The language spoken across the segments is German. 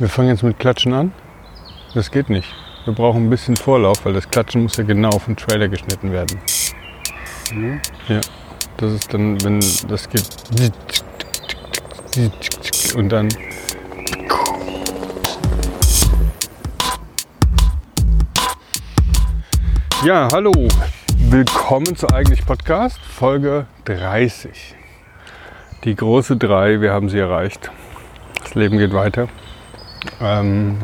Wir fangen jetzt mit Klatschen an. Das geht nicht. Wir brauchen ein bisschen Vorlauf, weil das Klatschen muss ja genau auf den Trailer geschnitten werden. Mhm. Ja. Das ist dann, wenn das geht. Und dann. Ja, hallo. Willkommen zu Eigentlich Podcast, Folge 30. Die große 3, wir haben sie erreicht. Das Leben geht weiter. Ähm,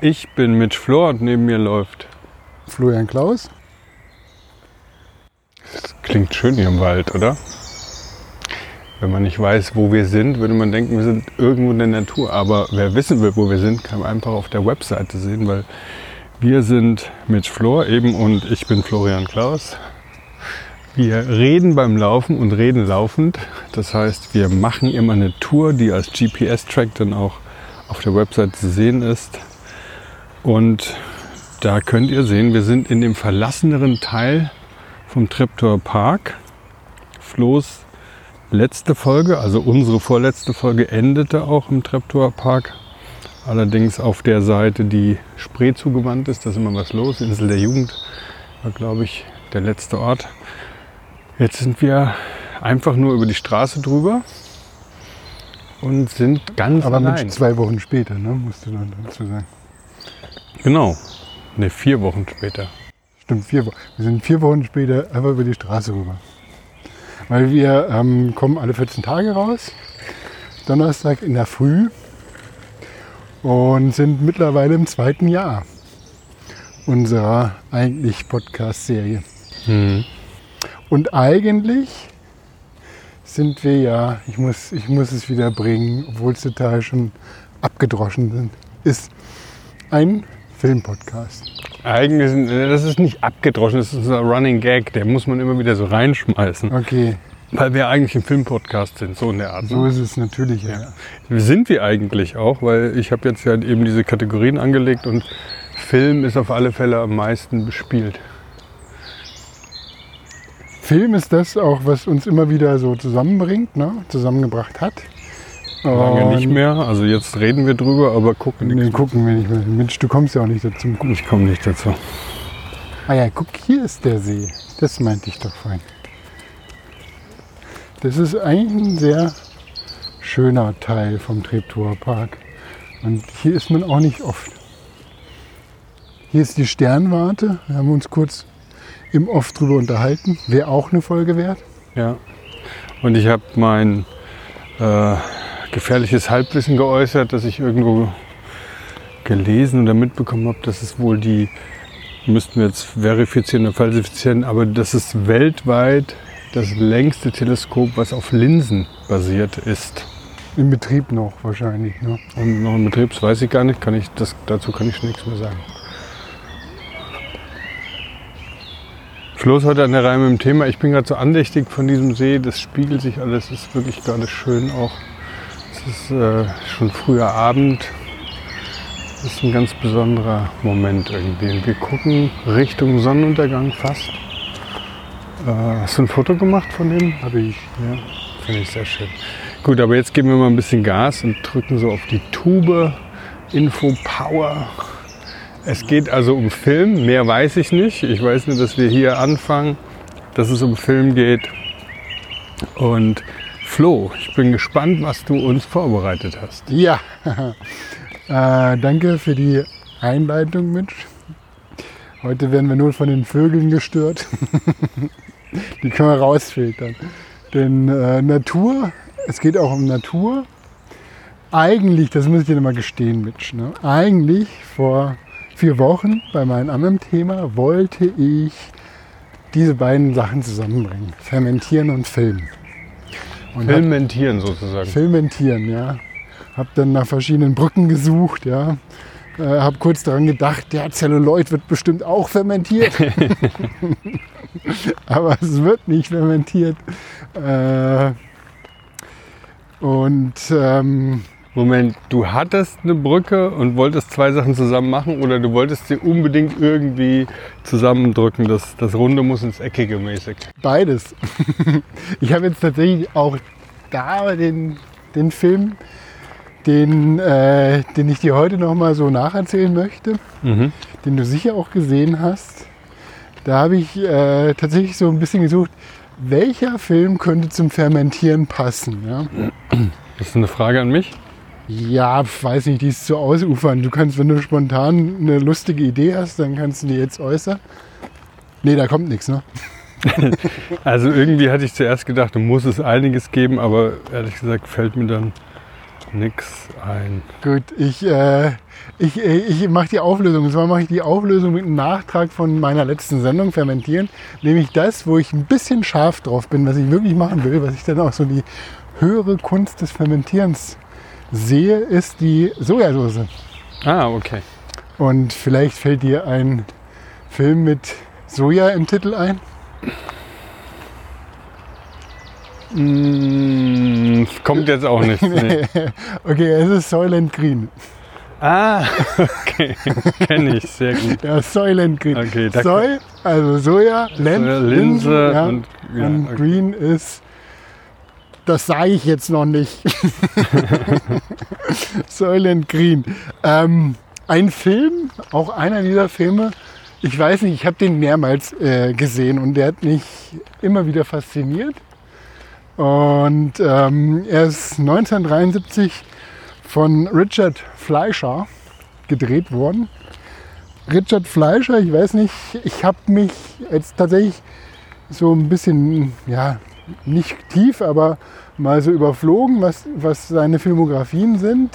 ich bin Mitch Flor und neben mir läuft. Florian Klaus. Das klingt schön hier im Wald, oder? Wenn man nicht weiß, wo wir sind, würde man denken, wir sind irgendwo in der Natur. Aber wer wissen will, wo wir sind, kann einfach auf der Webseite sehen, weil wir sind Mitch Flor eben und ich bin Florian Klaus. Wir reden beim Laufen und reden laufend. Das heißt, wir machen immer eine Tour, die als GPS-Track dann auch auf der Website zu sehen ist. Und da könnt ihr sehen, wir sind in dem verlasseneren Teil vom Treptower Park. Flo's letzte Folge, also unsere vorletzte Folge, endete auch im Treptower Park. Allerdings auf der Seite, die Spree zugewandt ist, da ist immer was los. Insel der Jugend war, glaube ich, der letzte Ort. Jetzt sind wir einfach nur über die Straße drüber und sind ganz Aber allein. mit zwei Wochen später, ne, musst du dann dazu sagen. Genau. Ne, vier Wochen später. Stimmt, vier Wochen. Wir sind vier Wochen später einfach über die Straße rüber. Weil wir ähm, kommen alle 14 Tage raus, Donnerstag in der Früh und sind mittlerweile im zweiten Jahr unserer eigentlich Podcast-Serie. Mhm. Und eigentlich sind wir ja, ich muss, ich muss es wieder bringen, obwohl es total schon abgedroschen sind, ist ein Filmpodcast. Eigentlich, das ist nicht abgedroschen, das ist ein Running Gag, der muss man immer wieder so reinschmeißen. Okay, Weil wir eigentlich ein Filmpodcast sind, so in der Art. so Ne? ist es natürlich. Ja. Sind wir eigentlich auch, weil ich habe jetzt ja eben diese Kategorien angelegt und Film ist auf alle Fälle am meisten bespielt. Film ist das auch, was uns immer wieder so zusammenbringt, ne? zusammengebracht hat. Lange Und nicht mehr, also jetzt reden wir drüber, aber gucken Den nichts. gucken wir nicht mehr. Mensch, du kommst ja auch nicht dazu. Ich komme nicht dazu. Ah ja, guck, hier ist der See. Das meinte ich doch vorhin. Das ist eigentlich ein sehr schöner Teil vom Treptower Park. Und hier ist man auch nicht oft. Hier ist die Sternwarte. Wir haben uns kurz im Off drüber unterhalten. Wäre auch eine Folge wert. Ja. Und ich habe mein äh, gefährliches Halbwissen geäußert, dass ich irgendwo gelesen oder mitbekommen habe, dass es wohl die, müssten wir jetzt verifizieren oder falsifizieren, aber das ist weltweit das längste Teleskop, was auf Linsen basiert ist. Im Betrieb noch wahrscheinlich. Ne? Und noch ein Betrieb, das weiß ich gar nicht, kann ich, das, dazu kann ich nichts mehr sagen. Floß heute an der Reihe mit dem Thema. Ich bin gerade so andächtig von diesem See. Das spiegelt sich alles. Es ist wirklich gerade schön auch. Es ist äh, schon früher Abend. Es ist ein ganz besonderer Moment irgendwie. Und wir gucken Richtung Sonnenuntergang fast. Äh, hast du ein Foto gemacht von dem? Habe ich. Ja, finde ich sehr schön. Gut, aber jetzt geben wir mal ein bisschen Gas und drücken so auf die Tube. Info Power. Es geht also um Film, mehr weiß ich nicht. Ich weiß nur, dass wir hier anfangen, dass es um Film geht. Und Flo, ich bin gespannt, was du uns vorbereitet hast. Ja, äh, danke für die Einleitung, Mitch. Heute werden wir nur von den Vögeln gestört. die können wir rausfiltern. Denn äh, Natur, es geht auch um Natur. Eigentlich, das muss ich dir mal gestehen, Mitch, ne? eigentlich vor vier Wochen bei meinem anderen Thema wollte ich diese beiden Sachen zusammenbringen. Fermentieren und Filmen. Und hab- Filmentieren sozusagen. Filmentieren, ja. Hab dann nach verschiedenen Brücken gesucht, ja. Äh, hab kurz daran gedacht, der Zelluloid wird bestimmt auch fermentiert. Aber es wird nicht fermentiert. Äh, und ähm, Moment, du hattest eine Brücke und wolltest zwei Sachen zusammen machen oder du wolltest sie unbedingt irgendwie zusammendrücken? Das, das Runde muss ins Eckige mäßig. beides. ich habe jetzt tatsächlich auch da den, den Film den, äh, den ich dir heute noch mal so nacherzählen möchte, Mhm. den du sicher auch gesehen hast. Da habe ich äh, tatsächlich so ein bisschen gesucht, welcher Film könnte zum Fermentieren passen. Ja, Das ist eine Frage an mich. Ja weiß nicht, die ist zu ausufern. Du kannst, wenn du spontan eine lustige Idee hast, dann kannst du die jetzt äußern. Nee, da kommt nichts, ne? Also irgendwie hatte ich zuerst gedacht, da muss es einiges geben, aber ehrlich gesagt fällt mir dann nichts ein. Gut, ich, äh, ich, äh, ich mache die Auflösung. Und zwar mache ich die Auflösung mit einem Nachtrag von meiner letzten Sendung, Fermentieren. Nämlich das, wo ich ein bisschen scharf drauf bin, was ich wirklich machen will, was ich dann auch so die höhere Kunst des Fermentierens sehe, ist die Sojasauce. Ah, okay. Und vielleicht fällt dir ein Film mit Soja im Titel ein. Mm, kommt jetzt auch nicht. Nee. okay, es ist Soylent Green. Ah, okay. Kenne ich, sehr gut. Ja, Soylent Green. Okay, Soy, also Soja, Len, Soja, Linse ja. und- ja, und okay. Green ist, das sage ich jetzt noch nicht. Soylent Green. Ähm, ein Film, auch einer dieser Filme, ich weiß nicht, ich habe den mehrmals äh, gesehen und der hat mich immer wieder fasziniert. Und ähm, er ist 1973 von Richard Fleischer gedreht worden. Richard Fleischer, ich weiß nicht, ich habe mich jetzt tatsächlich so ein bisschen, ja, nicht tief, aber mal so überflogen, was, was seine Filmografien sind.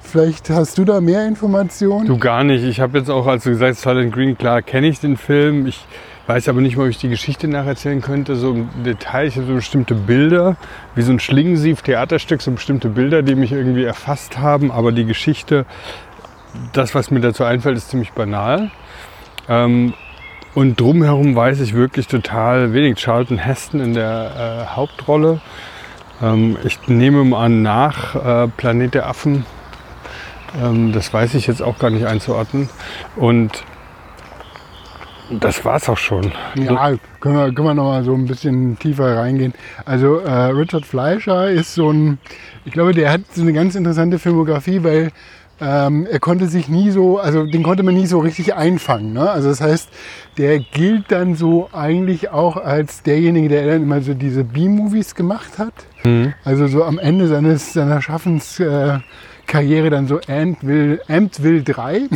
Vielleicht hast du da mehr Informationen. Du gar nicht. Ich habe jetzt auch, als du gesagt hast, Silent Green, klar kenne ich den Film. Ich weiß aber nicht mal, ob ich die Geschichte nacherzählen könnte. So im Detail, ich habe so bestimmte Bilder, wie so ein Schlingensief-Theaterstück, so bestimmte Bilder, die mich irgendwie erfasst haben. Aber die Geschichte, das, was mir dazu einfällt, ist ziemlich banal. Ähm, und drumherum weiß ich wirklich total wenig. Charlton Heston in der äh, Hauptrolle. Ähm, ich nehme mal an, nach äh, Planet der Affen ähm, das weiß ich jetzt auch gar nicht einzuordnen. Und das war's auch schon. Ja, können wir, können wir noch mal so ein bisschen tiefer reingehen. Also äh, Richard Fleischer ist so ein, ich glaube, der hat so eine ganz interessante Filmografie, weil ähm, er konnte sich nie so, also den konnte man nie so richtig einfangen. Ne? Also das heißt, der gilt dann so eigentlich auch als derjenige, der dann immer so diese B-Movies gemacht hat. Also so am Ende seines, seiner Schaffenskarriere äh, Karriere dann so Antville, Amptville 3.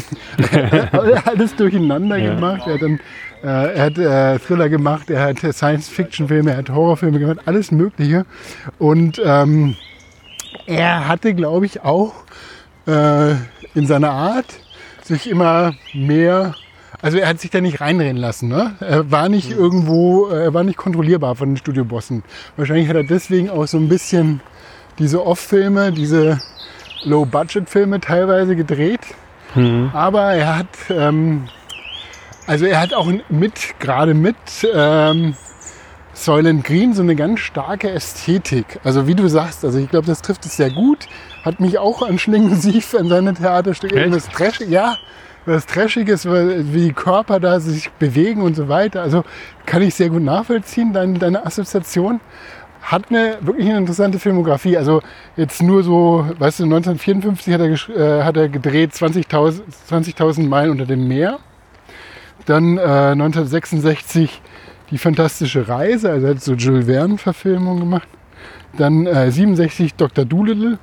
Alles durcheinander Ja. gemacht. Er hat, dann, äh, er hat äh, Thriller gemacht, er hat Science-Fiction-Filme, er hat Horrorfilme gemacht, alles Mögliche. Und ähm, er hatte, glaube ich, auch äh, in seiner Art sich immer mehr, also er hat sich da nicht reinreden lassen. Ne? Er war nicht irgendwo, äh, er war nicht kontrollierbar von den Studiobossen. Wahrscheinlich hat er deswegen auch so ein bisschen diese Off-Filme, diese Low-Budget-Filme teilweise gedreht. Aber er hat, ähm, also er hat auch mit, gerade mit ähm, Soylent Green so eine ganz starke Ästhetik. Also wie du sagst, also ich glaube, das trifft es sehr gut. Hat mich auch an Schlingensief an seine Theaterstücke. Irgendwas Trashig, ja, was Trashiges, wie die Körper da sich bewegen und so weiter. Also kann ich sehr gut nachvollziehen, deine, deine Assoziation. Hat eine wirklich eine interessante Filmografie. Also jetzt nur so, weißt du, 1954 hat er, äh, hat er gedreht 20.000 20.000 Meilen unter dem Meer. Dann äh, 1966 die fantastische Reise, also er hat so Jules Verne-Verfilmung gemacht. Dann äh, 67 Dr. Doolittle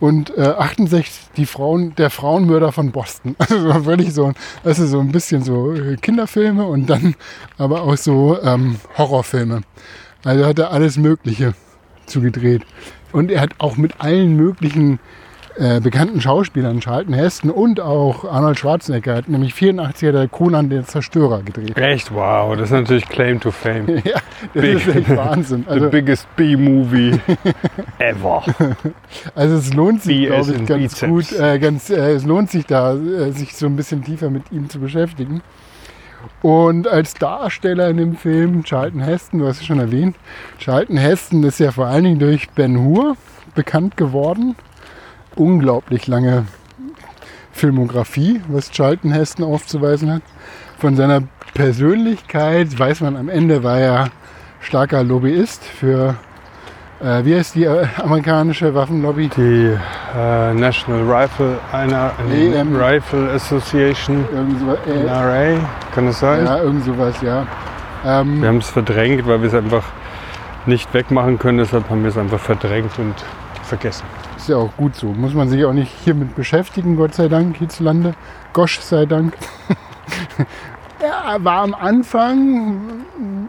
und äh, 68 die Frauen, der Frauenmörder von Boston. Also so völlig so, also so ein bisschen so äh, Kinderfilme und dann aber auch so ähm, Horrorfilme. Also hat er alles Mögliche zugedreht. Und er hat auch mit allen möglichen äh, bekannten Schauspielern, Charlton Heston und auch Arnold Schwarzenegger, hat nämlich 84 hat er Conan der Zerstörer gedreht. Echt, wow, das ist natürlich Claim to Fame. ja, das Big. ist echt Wahnsinn. The Also, biggest B-Movie ever. also es lohnt sich, glaube ich, ganz Bizeps. gut, äh, ganz, äh, es lohnt sich da, äh, sich so ein bisschen tiefer mit ihm zu beschäftigen. Und als Darsteller in dem Film Charlton Heston, du hast es schon erwähnt, Charlton Heston ist ja vor allen Dingen durch Ben Hur bekannt geworden. Unglaublich lange Filmografie, was Charlton Heston aufzuweisen hat. Von seiner Persönlichkeit weiß man am Ende, war er starker Lobbyist für Äh, wie heißt die äh, amerikanische Waffenlobby? Die äh, National Rifle, einer, AM. Rifle Association, Irgend so, äh, NRA, kann das sein? ja, irgend sowas, ja. Ähm, Wir haben es verdrängt, weil wir es einfach nicht wegmachen können. Deshalb haben wir es einfach verdrängt und vergessen. Ist ja auch gut so. Muss man sich auch nicht hiermit beschäftigen, Gott sei Dank, hierzulande. Gosch sei Dank. er war am Anfang,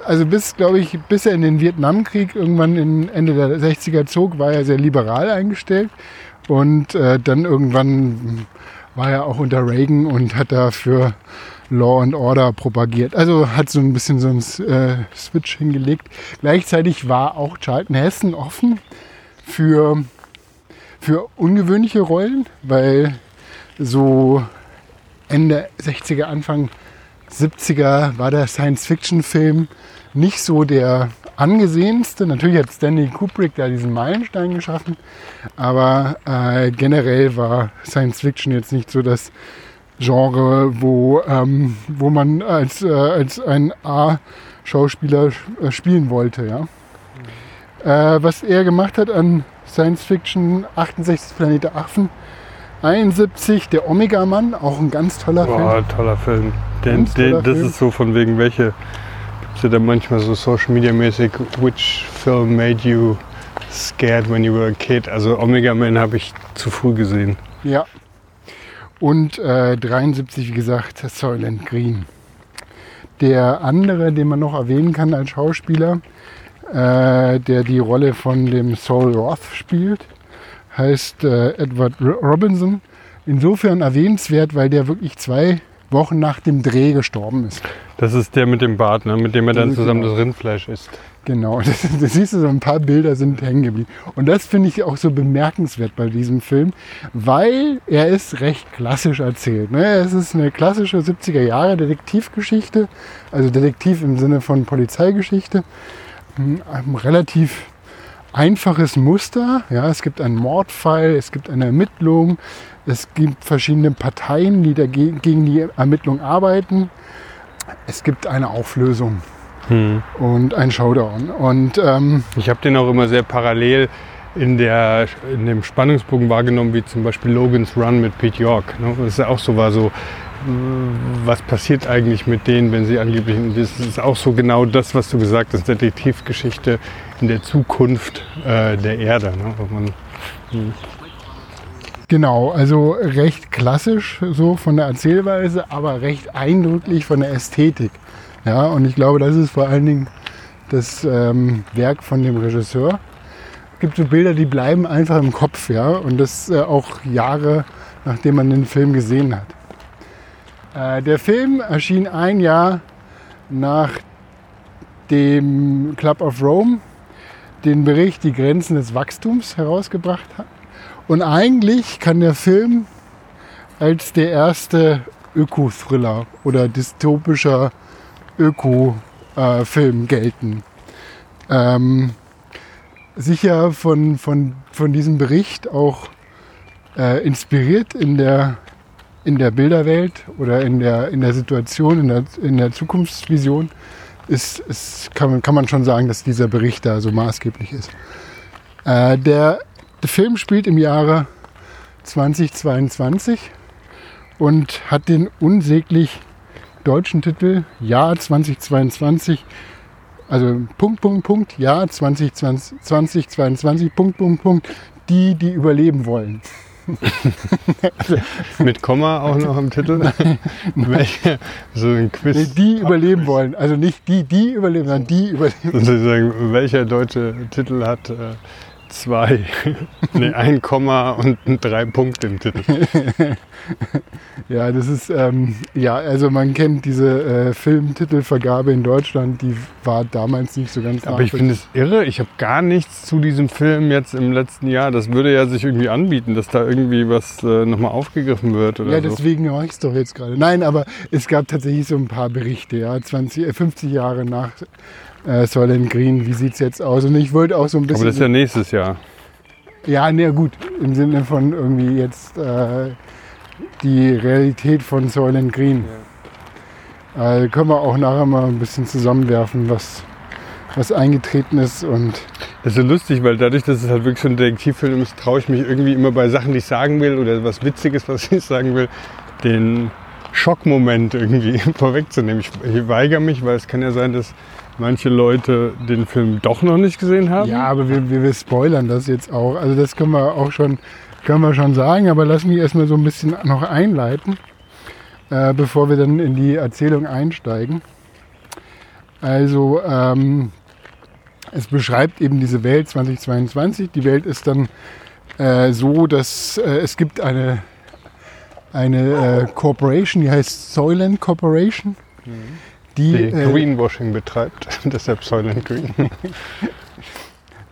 also bis, glaube ich, bis er in den Vietnamkrieg irgendwann in Ende der 60er zog, war er sehr liberal eingestellt. Und äh, dann irgendwann war er auch unter Reagan und hat da für Law and Order propagiert. Also hat so ein bisschen so einen äh, Switch hingelegt. Gleichzeitig war auch Charlton Heston offen für, für ungewöhnliche Rollen, weil so Ende 60er, Anfang 70er war der Science-Fiction-Film nicht so der angesehenste. Natürlich hat Stanley Kubrick da diesen Meilenstein geschaffen, aber äh, generell war Science-Fiction jetzt nicht so das Genre, wo, ähm, wo man als, äh, als ein A-Schauspieler äh, spielen wollte. Ja? Äh, was er gemacht hat an Science-Fiction, 68 Planet der Affen, 71 der Omega-Mann, auch ein ganz toller Film. Boah, toller Film. Den, Ganz toller den, das Film. ist so von wegen welche, gibt es ja dann manchmal so Social Media mäßig, which film made you scared when you were a kid? Also Omega Man habe ich zu früh gesehen. Ja. Und äh, 73, wie gesagt, Soylent Green. Der andere, den man noch erwähnen kann als Schauspieler, äh, der die Rolle von dem Saul Roth spielt, heißt äh, Edward Robinson. Insofern erwähnenswert, weil der wirklich zwei Wochen nach dem Dreh gestorben ist. Das ist der mit dem Bart, ne? mit dem er dann ist zusammen genau. das Rindfleisch isst. Genau, das, das siehst du, so ein paar Bilder sind hängen geblieben. Und das finde ich auch so bemerkenswert bei diesem Film, weil er ist recht klassisch erzählt. Ne? Es ist eine klassische 70er Jahre Detektivgeschichte, also Detektiv im Sinne von Polizeigeschichte. Ein relativ einfaches Muster. Ja, es gibt einen Mordfall, es gibt eine Ermittlung, es gibt verschiedene Parteien, die dagegen, gegen die Ermittlung arbeiten. Es gibt eine Auflösung Hm. und ein Showdown. Und ähm, Ich habe den auch immer sehr parallel in, der, in dem Spannungsbogen wahrgenommen, wie zum Beispiel Logan's Run mit Pete York. Ne? Das ist ja auch so war so, was passiert eigentlich mit denen, wenn sie angeblich, das ist auch so genau das, was du gesagt hast, Detektivgeschichte in der Zukunft äh, der Erde. Ne? Man, genau, also recht klassisch so von der Erzählweise, aber recht eindrücklich von der Ästhetik. Ja, und ich glaube, das ist vor allen Dingen das ähm, Werk von dem Regisseur. Es gibt so Bilder, die bleiben einfach im Kopf, ja, und das äh, auch Jahre, nachdem man den Film gesehen hat. Äh, der Film erschien ein Jahr nach dem Club of Rome den Bericht Die Grenzen des Wachstums herausgebracht hat. Und eigentlich kann der Film als der erste Öko-Thriller oder dystopischer Öko-Film gelten. Ähm, sicher von, von, von diesem Bericht auch äh, inspiriert in der, in der Bilderwelt oder in der, in der Situation, in der, in der Zukunftsvision, ist, ist, kann, man, kann man schon sagen, dass dieser Bericht da so maßgeblich ist. Äh, der, der Film spielt im Jahre 2022 und hat den unsäglich deutschen Titel Jahr 2022, also Punkt, Punkt, Punkt, Jahr 2020, 2022, Punkt, Punkt, Punkt, die, die überleben wollen. mit Komma auch noch im Titel. Welche, so ein Nee, Quiz. die überleben wollen. Also nicht die, die überleben, sondern die überleben. Sozusagen, welcher deutsche Titel hat äh, zwei, nee, ein Komma und drei Punkte im Titel? Ja, das ist, ähm, ja, also man kennt diese äh, Filmtitelvergabe in Deutschland, die war damals nicht so ganz Aber ich finde es irre, ich habe gar nichts zu diesem Film jetzt im letzten Jahr. Das würde ja sich irgendwie anbieten, dass da irgendwie was äh, nochmal aufgegriffen wird oder Ja, so. deswegen mache ich es doch jetzt gerade. Nein, aber es gab tatsächlich so ein paar Berichte, ja, 20, äh, 50 Jahre nach äh, Soylent Green, wie sieht es jetzt aus? Und ich wollte auch so ein bisschen... Aber das ist ja nächstes Jahr. Ja, na gut, im Sinne von irgendwie jetzt äh, die Realität von Soylent Green. Äh, können wir auch nachher mal ein bisschen zusammenwerfen, was, was eingetreten ist. Und Das ist so lustig, weil dadurch, dass es halt wirklich so ein Detektivfilm ist, traue ich mich irgendwie immer bei Sachen, die ich sagen will oder was Witziges, was ich sagen will, den Schockmoment irgendwie vorwegzunehmen. Ich, ich weigere mich, weil es kann ja sein, dass manche Leute den Film doch noch nicht gesehen haben. ja, aber wir, wir, wir spoilern das jetzt auch. Also das können wir auch schon, können wir schon sagen, aber lass mich erstmal so ein bisschen noch einleiten, äh, bevor wir dann in die Erzählung einsteigen. Also ähm, es beschreibt eben diese Welt 2022. Die Welt ist dann äh, so, dass äh, es gibt eine, eine äh, Corporation, die heißt Soylent Corporation. Die, Die äh, Greenwashing betreibt, deshalb Soylent Green.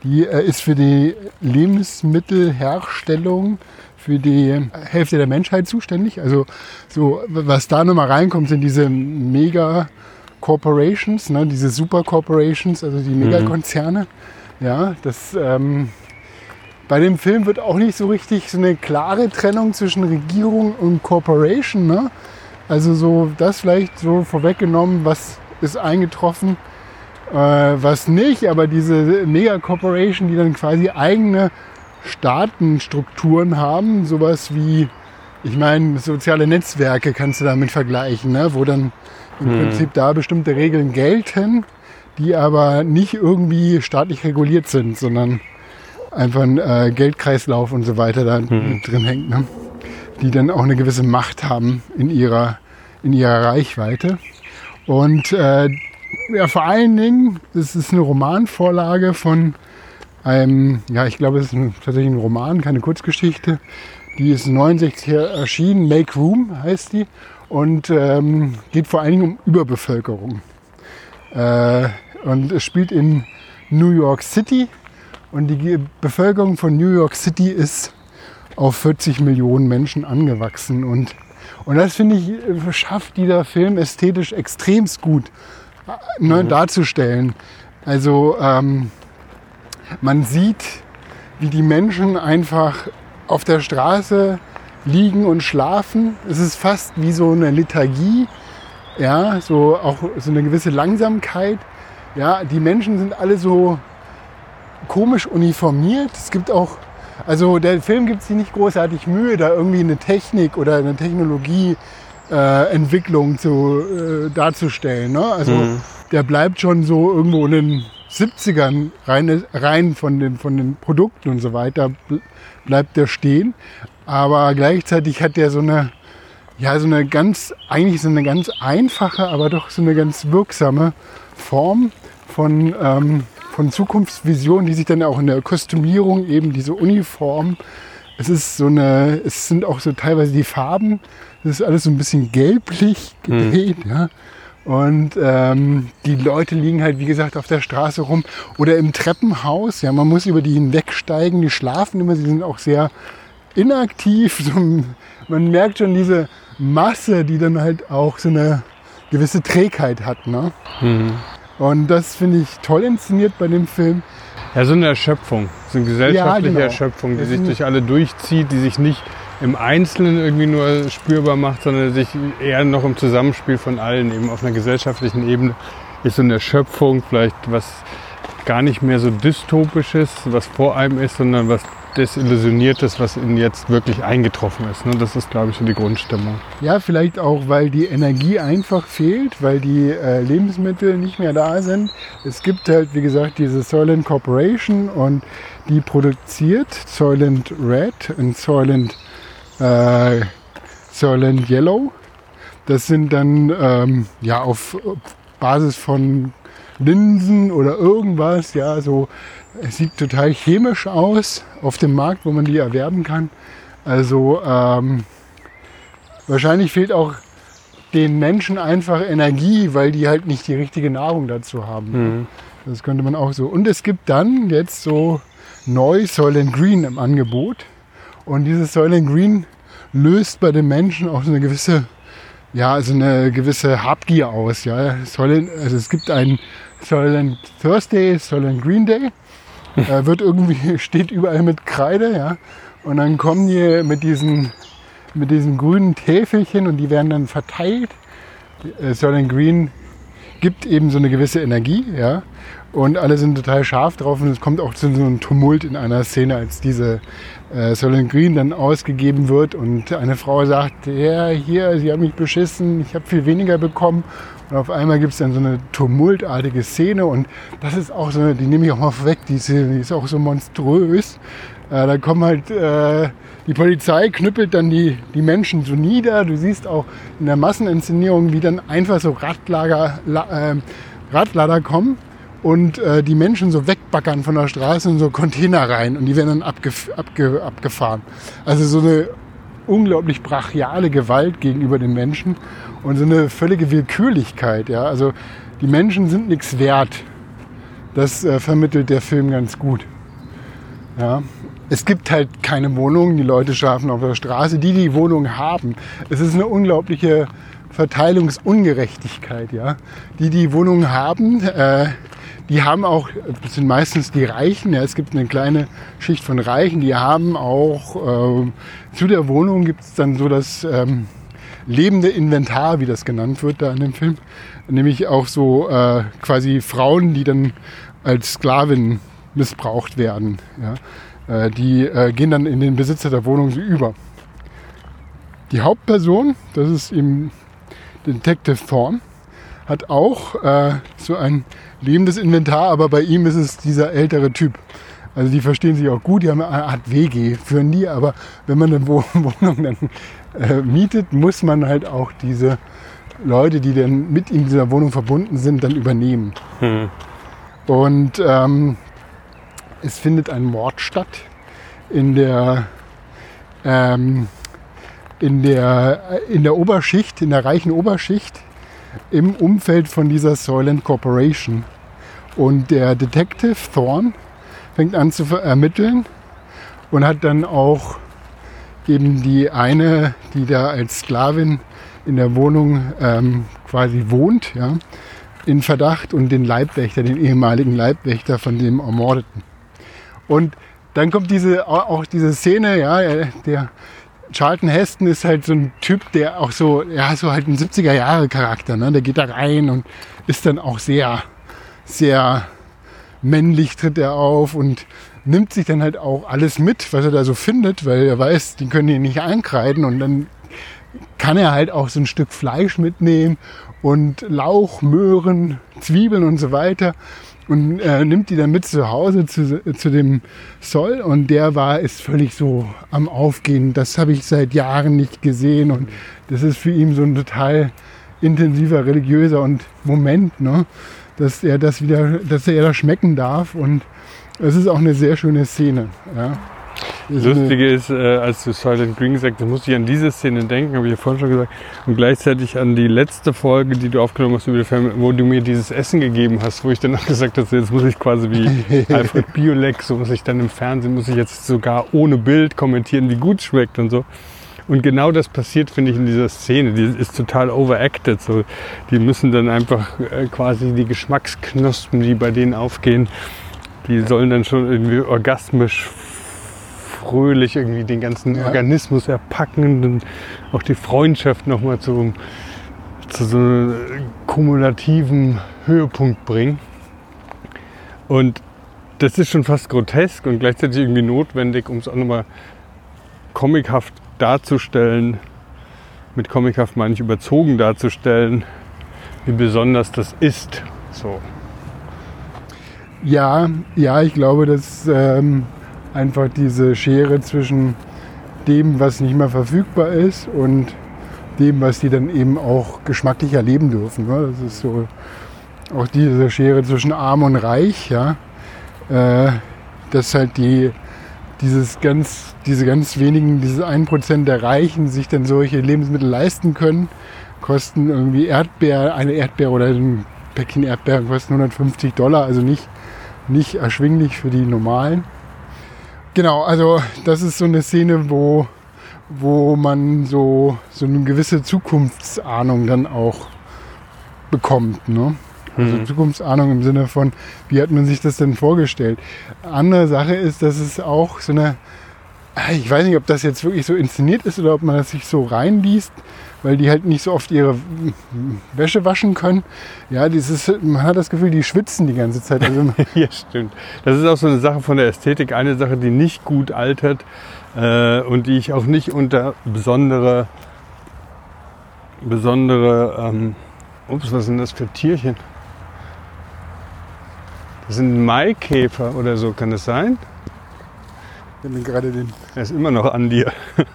Die äh, ist für die Lebensmittelherstellung für die Hälfte der Menschheit zuständig. Also so, was da nochmal reinkommt, sind diese Mega Corporations, ne, diese Super Corporations, also die Megakonzerne. Ja, das ähm, bei dem Film wird auch nicht so richtig so eine klare Trennung zwischen Regierung und Corporation. Ne? Also so das vielleicht so vorweggenommen, was ist eingetroffen äh, was nicht, aber diese Mega-Corporation, die dann quasi eigene Staatenstrukturen haben, sowas wie, ich meine, soziale Netzwerke kannst du damit vergleichen, ne? wo dann im Prinzip da bestimmte Regeln gelten, die aber nicht irgendwie staatlich reguliert sind, sondern einfach ein äh, Geldkreislauf und so weiter da mit drin hängt, ne? Die dann auch eine gewisse Macht haben in ihrer, in ihrer Reichweite. Und äh, ja, vor allen Dingen, das ist eine Romanvorlage von einem, ja, ich glaube, es ist tatsächlich ein Roman, keine Kurzgeschichte. Die ist 69 erschienen, Make Room heißt die, und ähm, geht vor allen Dingen um Überbevölkerung. Äh, und es spielt in New York City und die Bevölkerung von New York City ist auf 40 Millionen Menschen angewachsen und und das finde ich, schafft dieser Film ästhetisch extremst gut äh, ne, darzustellen. Also ähm, man sieht, wie die Menschen einfach auf der Straße liegen und schlafen. Es ist fast wie so eine Lethargie, ja, so auch so eine gewisse Langsamkeit. Ja, die Menschen sind alle so komisch uniformiert. Es gibt auch, also der Film gibt sich nicht großartig Mühe, da irgendwie eine Technik oder eine Technologieentwicklung äh, zu, äh, darzustellen. Ne? Also der bleibt schon so irgendwo in den 70ern rein, rein von, den, von den Produkten und so weiter, bl- bleibt der stehen. Aber gleichzeitig hat der so eine, ja, so eine ganz, eigentlich so eine ganz einfache, aber doch so eine ganz wirksame Form von, ähm, von Zukunftsvision, die sich dann auch in der Kostümierung eben diese Uniform, es ist so eine, es sind auch so teilweise die Farben, es ist alles so ein bisschen gelblich gedreht, ja. Und ähm, die Leute liegen halt, wie gesagt, auf der Straße rum oder im Treppenhaus. Ja, man muss über die hinwegsteigen, die schlafen immer, sie sind auch sehr inaktiv. So, man merkt schon diese Masse, die dann halt auch so eine gewisse Trägheit hat. Ne? Und das finde ich toll inszeniert bei dem Film. Ja, so eine Erschöpfung, so eine gesellschaftliche genau. Erschöpfung, die sich durch alle durchzieht, die sich nicht im Einzelnen irgendwie nur spürbar macht, sondern sich eher noch im Zusammenspiel von allen, eben auf einer gesellschaftlichen Ebene, ist so eine Erschöpfung, vielleicht was gar nicht mehr so dystopisches, was vor einem ist, sondern was desillusioniertes, was ihnen jetzt wirklich eingetroffen ist. Ne? Das ist, glaube ich, so die Grundstimmung. Ja, vielleicht auch, weil die Energie einfach fehlt, weil die äh, Lebensmittel nicht mehr da sind. Es gibt halt, wie gesagt, diese Soylent Corporation und die produziert Soylent Red und Soylent, äh, Soylent Yellow. Das sind dann ähm, ja auf Basis von Linsen oder irgendwas, ja, so sieht total chemisch aus auf dem Markt, wo man die erwerben kann. Also ähm, wahrscheinlich fehlt auch den Menschen einfach Energie, weil die halt nicht die richtige Nahrung dazu haben. Das könnte man auch so. Und es gibt dann jetzt so neu Soylent Green im Angebot. Und dieses Soylent Green löst bei den Menschen auch so eine gewisse, ja, also eine gewisse Habgier aus. Ja. Soylent, also es gibt einen Soylent Thursday, Soylent Green Day. Äh, wird irgendwie, steht überall mit Kreide, ja. Und dann kommen die mit diesen, mit diesen grünen Täfelchen und die werden dann verteilt. Äh, Soylent Green gibt eben so eine gewisse Energie, ja. Und alle sind total scharf drauf und es kommt auch zu so einem Tumult in einer Szene, als diese äh, Solent Green dann ausgegeben wird und eine Frau sagt, ja, hier, sie haben mich beschissen, ich habe viel weniger bekommen. Und auf einmal gibt es dann so eine tumultartige Szene und das ist auch so, die nehme ich auch mal weg, die Szene, die ist auch so monströs. Äh, da kommen halt, äh, die Polizei knüppelt dann die, die Menschen so nieder. Du siehst auch in der Masseninszenierung, wie dann einfach so Radlager, la, äh, Radlader kommen und äh, die Menschen so wegbackern von der Straße in so Container rein und die werden dann abgef abge abgefahren. Also so eine unglaublich brachiale Gewalt gegenüber den Menschen und so eine völlige Willkürlichkeit. Ja? Also die Menschen sind nichts wert. Das äh, vermittelt der Film ganz gut. Ja? Es gibt halt keine Wohnungen, die Leute schlafen auf der Straße, die die Wohnung haben. Es ist eine unglaubliche Verteilungsungerechtigkeit. Ja? Die die Wohnungen haben, äh, die haben auch, das sind meistens die Reichen, ja, es gibt eine kleine Schicht von Reichen, die haben auch, äh, zu der Wohnung gibt es dann so das ähm, lebende Inventar, wie das genannt wird da in dem Film, nämlich auch so äh, quasi Frauen, die dann als Sklavin missbraucht werden. Ja. Äh, die äh, gehen dann in den Besitzer der Wohnung so über. Die Hauptperson, das ist eben Detective Thorne, hat auch äh, so ein lebendes Inventar, aber bei ihm ist es dieser ältere Typ. Also die verstehen sich auch gut, die haben eine Art WG, führen die, aber wenn man eine Wohnung dann äh, mietet, muss man halt auch diese Leute, die dann mit in dieser Wohnung verbunden sind, dann übernehmen. Hm. Und ähm, es findet ein Mord statt in der, ähm, in, der, in der Oberschicht, in der reichen Oberschicht im Umfeld von dieser Soylent Corporation. Und der Detective Thorne fängt an zu ermitteln und hat dann auch eben die eine, die da als Sklavin in der Wohnung ähm, quasi wohnt, ja, in Verdacht und den Leibwächter, den ehemaligen Leibwächter von dem Ermordeten. Und dann kommt diese, auch diese Szene, ja, der Charlton Heston ist halt so ein Typ, der auch so, ja, so halt ein 70er Jahre Charakter, ne? Der geht da rein und ist dann auch sehr, sehr männlich tritt er auf und nimmt sich dann halt auch alles mit, was er da so findet, weil er weiß, die können ihn nicht einkreiden und dann kann er halt auch so ein Stück Fleisch mitnehmen und Lauch, Möhren, Zwiebeln und so weiter und äh, nimmt die dann mit zu Hause zu, zu dem Soll und der war ist völlig so am Aufgehen. Das habe ich seit Jahren nicht gesehen und das ist für ihn so ein total intensiver religiöser und Moment, ne? dass er das wieder, dass er das schmecken darf und es ist auch eine sehr schöne Szene. Ja. Das Lustige ist, äh, als du Silent Green sagst, musste ich an diese Szene denken, habe ich ja vorhin schon gesagt, und gleichzeitig an die letzte Folge, die du aufgenommen hast über den Film, wo du mir dieses Essen gegeben hast, wo ich dann auch gesagt habe, jetzt muss ich quasi wie Alfred Biolek, so muss ich dann im Fernsehen, muss ich jetzt sogar ohne Bild kommentieren, wie gut es schmeckt und so. Und genau das passiert, finde ich, in dieser Szene. Die ist total overacted. So. Die müssen dann einfach äh, quasi die Geschmacksknospen, die bei denen aufgehen, die sollen dann schon irgendwie orgasmisch fröhlich irgendwie den ganzen ja. Organismus erpacken und auch die Freundschaft nochmal zu, zu so einem kumulativen Höhepunkt bringen. Und das ist schon fast grotesk und gleichzeitig irgendwie notwendig, um es auch nochmal comichaft darzustellen. Mit comichaft meine ich überzogen darzustellen, wie besonders das ist. So. Ja, ja, ich glaube, dass ähm, einfach diese Schere zwischen dem, was nicht mehr verfügbar ist und dem, was die dann eben auch geschmacklich erleben dürfen. Ne? Das ist so auch diese Schere zwischen Arm und Reich, ja. Äh, dass halt die, dieses ganz, diese ganz wenigen, dieses 1% der Reichen sich dann solche Lebensmittel leisten können, kosten irgendwie Erdbeer, eine Erdbeere oder ein Päckchen Erdbeeren kosten 150 Dollar, also nicht, nicht erschwinglich für die normalen. Genau, also das ist so eine Szene, wo, wo man so, so eine gewisse Zukunftsahnung dann auch bekommt. Ne? Also mhm. Zukunftsahnung im Sinne von, wie hat man sich das denn vorgestellt? Andere Sache ist, dass es auch so eine ich weiß nicht, ob das jetzt wirklich so inszeniert ist oder ob man das sich so reinliest, weil die halt nicht so oft ihre Wäsche waschen können. Ja, dieses, man hat das Gefühl, die schwitzen die ganze Zeit. Also, ja, stimmt. Das ist auch so eine Sache von der Ästhetik, eine Sache, die nicht gut altert äh, und die ich auch nicht unter besondere, besondere, ähm, ups, was sind das für Tierchen? Das sind Maikäfer oder so, kann das sein? Wenn gerade den Er ist immer noch an dir.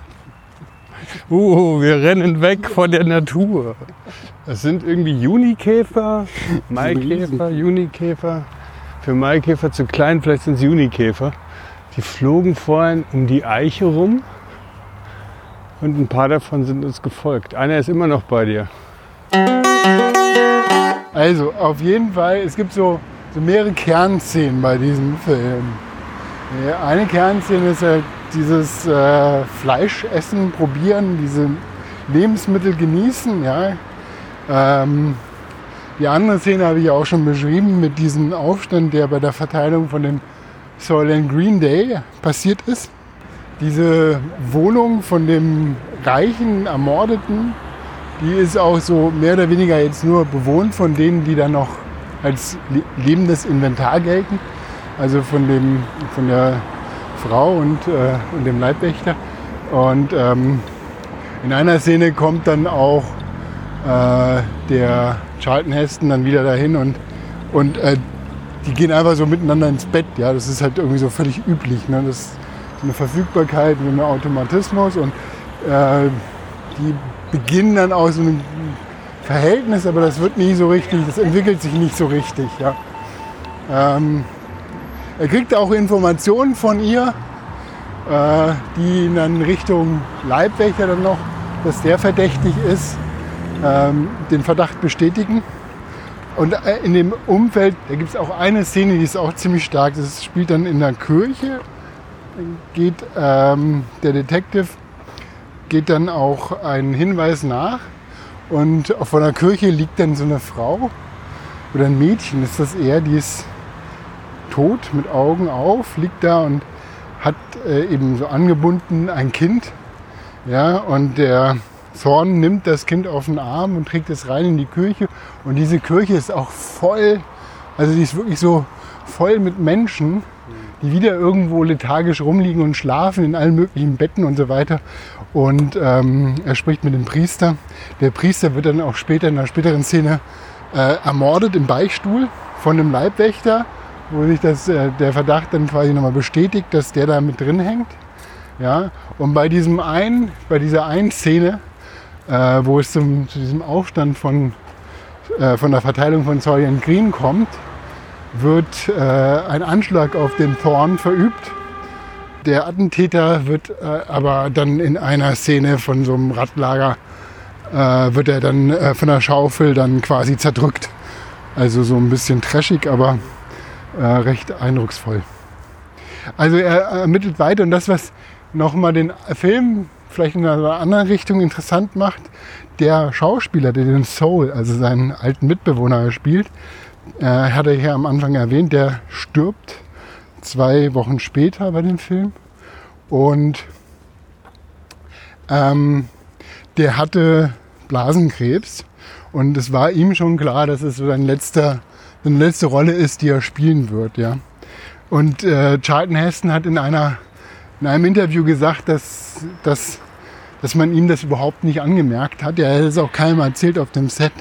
Uh, wir rennen weg von der Natur. Das sind irgendwie Junikäfer, Maikäfer, Junikäfer. Für Maikäfer zu klein, vielleicht sind es Junikäfer. Die flogen vorhin um die Eiche rum und ein paar davon sind uns gefolgt. Einer ist immer noch bei dir. Also, auf jeden Fall, es gibt so, so mehrere Kernszenen bei diesem Film. Eine Kernszene ist halt dieses äh, Fleischessen, probieren, diese Lebensmittel genießen. Ja. Ähm, die andere Szene habe ich auch schon beschrieben mit diesem Aufstand, der bei der Verteilung von dem Soylent Green Day passiert ist. Diese Wohnung von dem reichen Ermordeten, die ist auch so mehr oder weniger jetzt nur bewohnt von denen, die dann noch als le- lebendes Inventar gelten. Also von, dem, von der Frau und, äh, und dem Leibwächter. Und ähm, in einer Szene kommt dann auch äh, der Charlton Heston dann wieder dahin und, und äh, die gehen einfach so miteinander ins Bett. Ja, das ist halt irgendwie so völlig üblich. Ne? Das ist eine Verfügbarkeit, ein Automatismus und äh, die beginnen dann auch so ein Verhältnis, aber das wird nie so richtig, das entwickelt sich nicht so richtig. Ja. Ähm, er kriegt auch Informationen von ihr, äh, die ihn dann Richtung Leibwächter dann noch, dass der verdächtig ist, ähm, den Verdacht bestätigen. Und äh, in dem Umfeld, da gibt es auch eine Szene, die ist auch ziemlich stark. Das spielt dann in der Kirche. Geht ähm, der Detective geht dann auch einen Hinweis nach und von der Kirche liegt dann so eine Frau oder ein Mädchen ist das eher, die ist tot mit Augen auf, liegt da und hat äh, eben so angebunden ein Kind. Ja, und der Zorn nimmt das Kind auf den Arm und trägt es rein in die Kirche. Und diese Kirche ist auch voll, also die ist wirklich so voll mit Menschen, die wieder irgendwo lethargisch rumliegen und schlafen in allen möglichen Betten und so weiter. Und ähm, er spricht mit dem Priester. Der Priester wird dann auch später in einer späteren Szene äh, ermordet im Beichtstuhl von einem Leibwächter, wo sich das, äh, der Verdacht dann quasi nochmal bestätigt, dass der da mit drin hängt. Ja? Und bei, diesem einen, bei dieser einen Szene, äh, wo es zum, zu diesem Aufstand von, äh, von der Verteilung von Soylent Green kommt, wird äh, ein Anschlag auf den Thorn verübt. Der Attentäter wird äh, aber dann in einer Szene von so einem Radlager, äh, wird er dann von der Schaufel dann quasi zerdrückt. Also so ein bisschen trashig, aber äh, recht eindrucksvoll. Also er ermittelt weiter und das, was nochmal den Film vielleicht in einer anderen Richtung interessant macht, der Schauspieler, der den Soul, also seinen alten Mitbewohner spielt, äh, hat er hier am Anfang erwähnt, der stirbt zwei Wochen später bei dem Film. Und ähm, der hatte Blasenkrebs und es war ihm schon klar, dass es so sein letzter, seine letzte Rolle ist, die er spielen wird. Ja. Und äh, Charlton Heston hat in, einer, in einem Interview gesagt, dass, dass, dass man ihm das überhaupt nicht angemerkt hat. Er hat es auch keinem erzählt auf dem Set.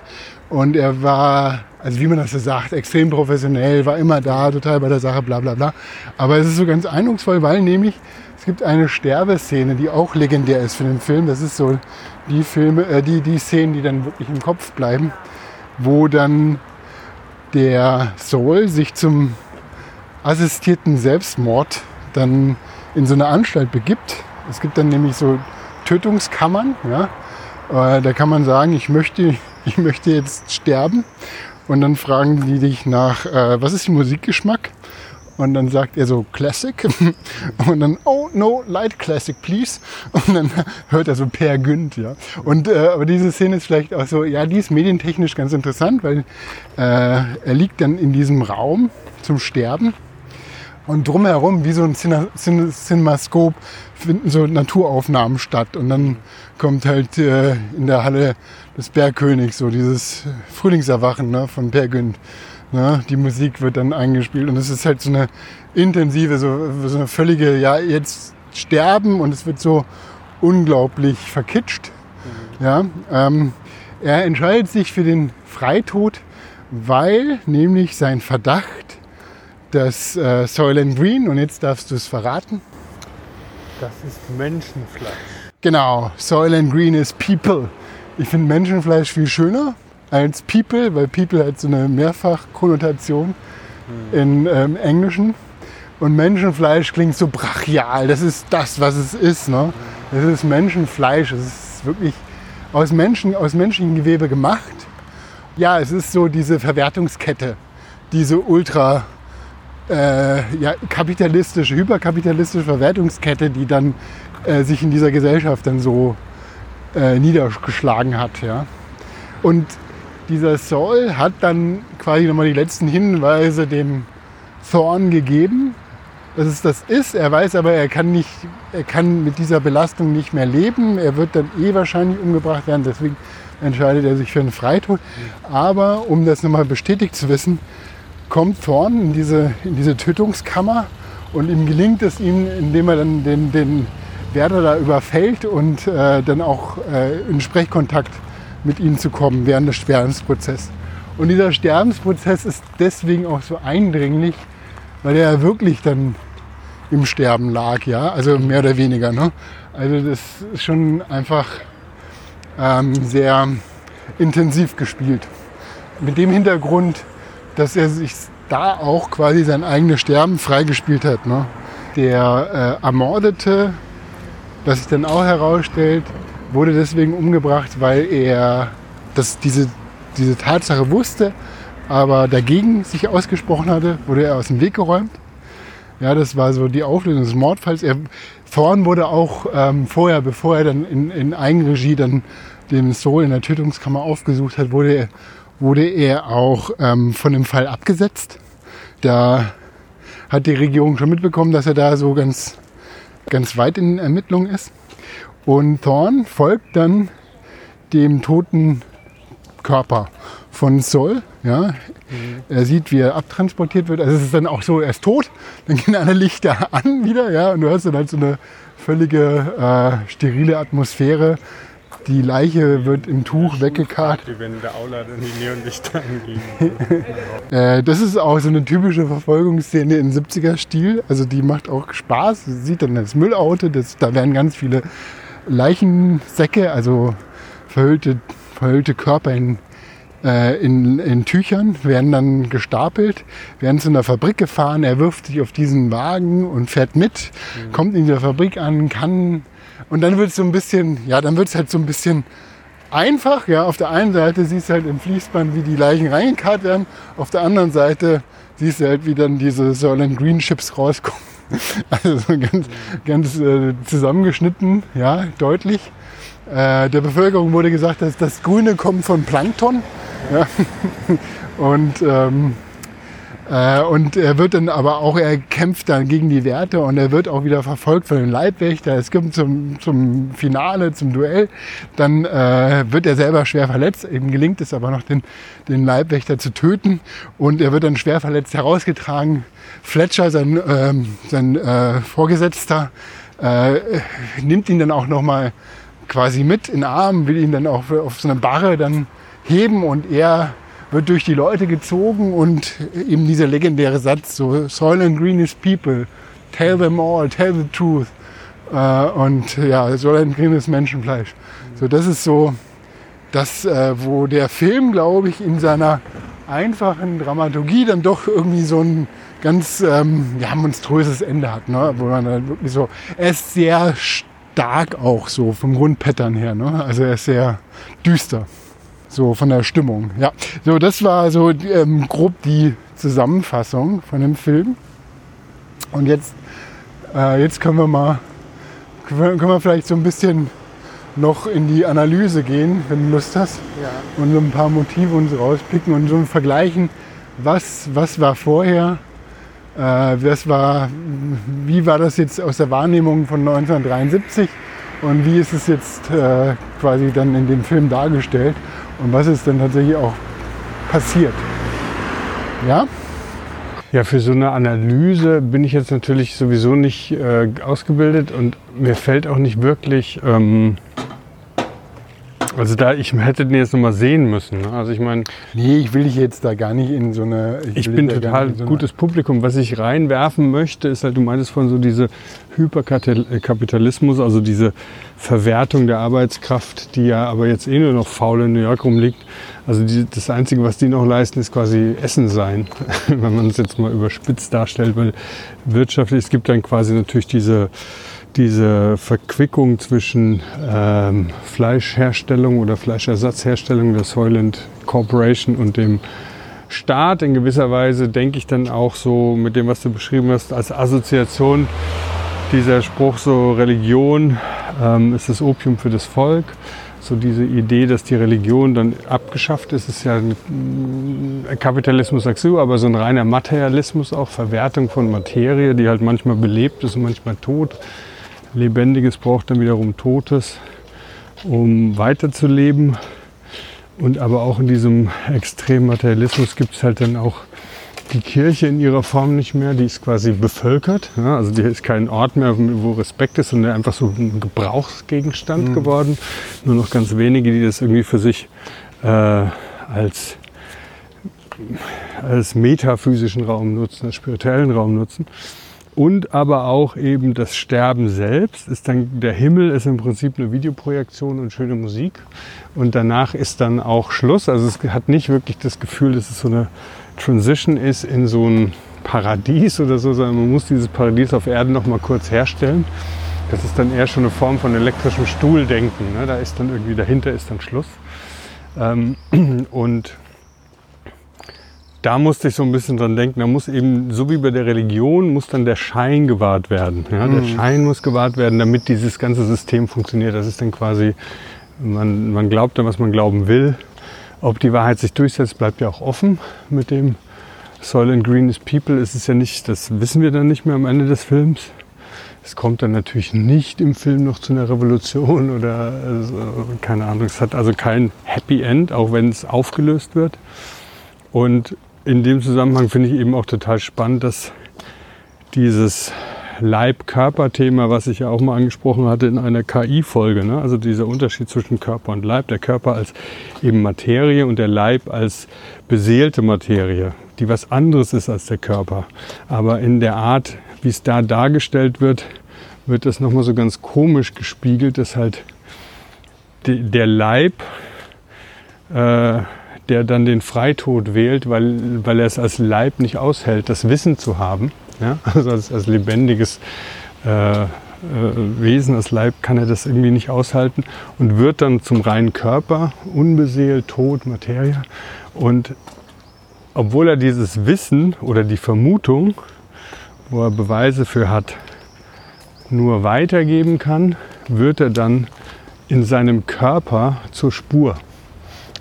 Und er war, also wie man das so sagt, extrem professionell, war immer da, total bei der Sache, bla bla bla. Aber es ist so ganz eindrucksvoll, weil nämlich es gibt eine Sterbeszene, die auch legendär ist für den Film. Das ist so die Filme, äh, die, die Szenen, die dann wirklich im Kopf bleiben, wo dann der Soul sich zum assistierten Selbstmord dann in so eine Anstalt begibt. Es gibt dann nämlich so Tötungskammern, ja. Äh, da kann man sagen, ich möchte, ich möchte jetzt sterben. Und dann fragen die dich nach, äh, was ist Ihr Musikgeschmack? Und dann sagt er so Classic. Und dann, oh no, Light Classic, please. Und dann hört er so Per Günd, ja. Und, äh, aber diese Szene ist vielleicht auch so, ja, die ist medientechnisch ganz interessant, weil äh, er liegt dann in diesem Raum zum Sterben. Und drumherum, wie so ein Cine- Cine- Cinemaskop, finden so Naturaufnahmen statt. Und dann kommt halt äh, in der Halle des Bergkönigs so dieses Frühlingserwachen ne, von Per Günd. Ne? Die Musik wird dann eingespielt und es ist halt so eine intensive, so, so eine völlige, ja, jetzt sterben und es wird so unglaublich verkitscht. Ja, ähm, er entscheidet sich für den Freitod, weil nämlich sein Verdacht, dass äh, Soylent Green, und jetzt darfst du es verraten, Das ist Menschenfleisch. genau, Soylent Green ist People. Ich finde Menschenfleisch viel schöner als People, weil People hat so eine Mehrfachkonnotation in ähm, Englischen. Und Menschenfleisch klingt so brachial. Das ist das, was es ist. Ne? Das ist Menschenfleisch. Es ist wirklich aus, Menschen, aus menschlichem Gewebe gemacht. Ja, es ist so diese Verwertungskette, diese ultra äh, ja, kapitalistische, hyperkapitalistische Verwertungskette, die dann äh, sich in dieser Gesellschaft dann so äh, niedergeschlagen hat. Ja. Und dieser Saul hat dann quasi nochmal die letzten Hinweise dem Thorn gegeben, dass es das ist. Er weiß aber, er kann, nicht, er kann mit dieser Belastung nicht mehr leben. Er wird dann eh wahrscheinlich umgebracht werden. Deswegen entscheidet er sich für einen Freitod. Aber um das nochmal bestätigt zu wissen, kommt Thorn in diese, in diese Tötungskammer und ihm gelingt es ihm, indem er dann den, den Wärter da überfällt und äh, dann auch äh, in Sprechkontakt mit ihm zu kommen während des Sterbensprozesses. Und dieser Sterbensprozess ist deswegen auch so eindringlich, weil er wirklich dann im Sterben lag, ja, also mehr oder weniger. Ne? Also das ist schon einfach ähm, sehr intensiv gespielt. Mit dem Hintergrund, dass er sich da auch quasi sein eigenes Sterben freigespielt hat. Ne? Der äh, Ermordete, was sich dann auch herausstellt, wurde deswegen umgebracht, weil er das, diese, diese Tatsache wusste, aber dagegen sich ausgesprochen hatte, wurde er aus dem Weg geräumt. Ja, das war so die Auflösung des Mordfalls. Er, Thorn wurde auch ähm, vorher, bevor er dann in, in Eigenregie dann den Soul in der Tötungskammer aufgesucht hat, wurde er, wurde er auch ähm, von dem Fall abgesetzt. Da hat die Regierung schon mitbekommen, dass er da so ganz, ganz weit in den Ermittlungen ist. Und Thorn folgt dann dem toten Körper von Sol. Ja. Er sieht, wie er abtransportiert wird. Also es ist dann auch so, er ist tot, dann gehen alle Lichter an wieder, ja, und du hast dann halt so eine völlige äh, sterile Atmosphäre. Die Leiche wird im Tuch weggekarrt. Die, wenn der Aula dann die Neonlichter angehen. Äh, das ist auch so eine typische Verfolgungsszene im 70er-Stil. Also die macht auch Spaß. Sie sieht dann das Müllauto, das, da werden ganz viele Leichensäcke, also verhüllte, verhüllte Körper in, äh, in, in Tüchern, werden dann gestapelt, werden zu einer Fabrik gefahren. Er wirft sich auf diesen Wagen und fährt mit, kommt in dieser Fabrik an, kann. Und dann wird es so ein bisschen, ja, dann wird es halt so ein bisschen einfach. Ja, auf der einen Seite siehst du halt im Fließband, wie die Leichen reingekarrt werden. Auf der anderen Seite siehst du halt, wie dann diese Soylent Green Chips rauskommen. Also so ganz, ganz äh, zusammengeschnitten, ja, deutlich. Äh, der Bevölkerung wurde gesagt, dass das Grüne kommt von Plankton. Ja. Und ähm, äh, und er wird dann aber auch, er kämpft dann gegen die Werte und er wird auch wieder verfolgt von den Leibwächter. Es kommt zum, zum Finale, zum Duell. Dann äh, wird er selber schwer verletzt. Ihm gelingt es aber noch, den, den Leibwächter zu töten. Und er wird dann schwer verletzt herausgetragen. Fletcher, sein, ähm, sein äh, Vorgesetzter, äh, nimmt ihn dann auch nochmal quasi mit in den Arm, will ihn dann auch auf so eine Barre dann heben und er wird durch die Leute gezogen und eben dieser legendäre Satz, so Soylent Green is people, tell them all, tell the truth. Äh, und ja, Soylent Green ist Menschenfleisch. So, das ist so das, äh, wo der Film, glaube ich, in seiner einfachen Dramaturgie dann doch irgendwie so ein ganz ähm, ja, monströses Ende hat. Ne? Wo man dann wirklich so, er ist sehr stark auch so vom Grundpattern her. Ne? Also er ist sehr düster so von der Stimmung. Ja, so das war so ähm, grob die Zusammenfassung von dem Film. Und jetzt, äh, jetzt können wir mal, können wir, vielleicht so ein bisschen noch in die Analyse gehen, wenn du Lust hast, Ja. und so ein paar Motive uns rauspicken und so vergleichen, was, was war vorher, Äh, das war, wie war das jetzt aus der Wahrnehmung von 1973 und wie ist es jetzt äh, quasi dann in dem Film dargestellt und was ist dann tatsächlich auch passiert. Ja? Ja, für so eine Analyse bin ich jetzt natürlich sowieso nicht äh, ausgebildet und mir fällt auch nicht wirklich ähm, also da, ich hätte den jetzt nochmal sehen müssen. Ne? Also ich meine. Nee, ich will dich jetzt da gar nicht in so eine. Ich, ich bin total so gutes Publikum. Was ich reinwerfen möchte, ist halt, du meintest von so diese Hyperkapitalismus, also diese Verwertung der Arbeitskraft, die ja aber jetzt eh nur noch faul in New York rumliegt. Also die, das Einzige, was die noch leisten, ist quasi Essen sein, wenn man es jetzt mal überspitzt darstellt, weil wirtschaftlich, es gibt dann quasi natürlich diese diese Verquickung zwischen ähm, Fleischherstellung oder Fleischersatzherstellung der Soylent Corporation und dem Staat. In gewisser Weise denke ich dann auch so mit dem, was du beschrieben hast, als Assoziation dieser Spruch so Religion ähm, ist das Opium für das Volk. So diese Idee, dass die Religion dann abgeschafft ist, ist ja ein Kapitalismus sagst du, aber so ein reiner Materialismus auch, Verwertung von Materie, die halt manchmal belebt ist und manchmal tot Lebendiges braucht dann wiederum Totes, um weiterzuleben. Und aber auch in diesem extremen Materialismus gibt es halt dann auch die Kirche in ihrer Form nicht mehr. Die ist quasi bevölkert. Ja, also die ist kein Ort mehr, wo Respekt ist, sondern einfach so ein Gebrauchsgegenstand mhm. geworden. Nur noch ganz wenige, die das irgendwie für sich äh, als, als metaphysischen Raum nutzen, als spirituellen Raum nutzen und aber auch eben das Sterben selbst ist dann der Himmel ist im Prinzip eine Videoprojektion und schöne Musik und danach ist dann auch Schluss. Also es hat nicht wirklich das Gefühl, dass es so eine Transition ist in so ein Paradies oder so, sondern man muss dieses Paradies auf Erden noch mal kurz herstellen. Das ist dann eher schon eine Form von elektrischem Stuhldenken. Ne? Da ist dann irgendwie dahinter ist dann Schluss. Ähm, und da musste ich so ein bisschen dran denken, da muss eben, so wie bei der Religion, muss dann der Schein gewahrt werden. Ja? Der mhm. Schein muss gewahrt werden, damit dieses ganze System funktioniert. Das ist dann quasi, man, man glaubt dann, was man glauben will. Ob die Wahrheit sich durchsetzt, bleibt ja auch offen mit dem Soil and Green is People. Ist es ja nicht, das wissen wir dann nicht mehr am Ende des Films. Es kommt dann natürlich nicht im Film noch zu einer Revolution oder also, keine Ahnung. Es hat also kein Happy End, auch wenn es aufgelöst wird. Und in dem Zusammenhang finde ich eben auch total spannend, dass dieses Leib-Körper-Thema, was ich ja auch mal angesprochen hatte in einer KI-Folge, ne? also dieser Unterschied zwischen Körper und Leib, der Körper als eben Materie und der Leib als beseelte Materie, die was anderes ist als der Körper. Aber in der Art, wie es da dargestellt wird, wird das nochmal so ganz komisch gespiegelt, dass halt der Leib äh, der dann den Freitod wählt, weil, weil er es als Leib nicht aushält, das Wissen zu haben. Ja? Also als, als lebendiges äh, äh, Wesen, als Leib kann er das irgendwie nicht aushalten und wird dann zum reinen Körper, unbeseelt, tot, Materie. Und obwohl er dieses Wissen oder die Vermutung, wo er Beweise für hat, nur weitergeben kann, wird er dann in seinem Körper zur Spur.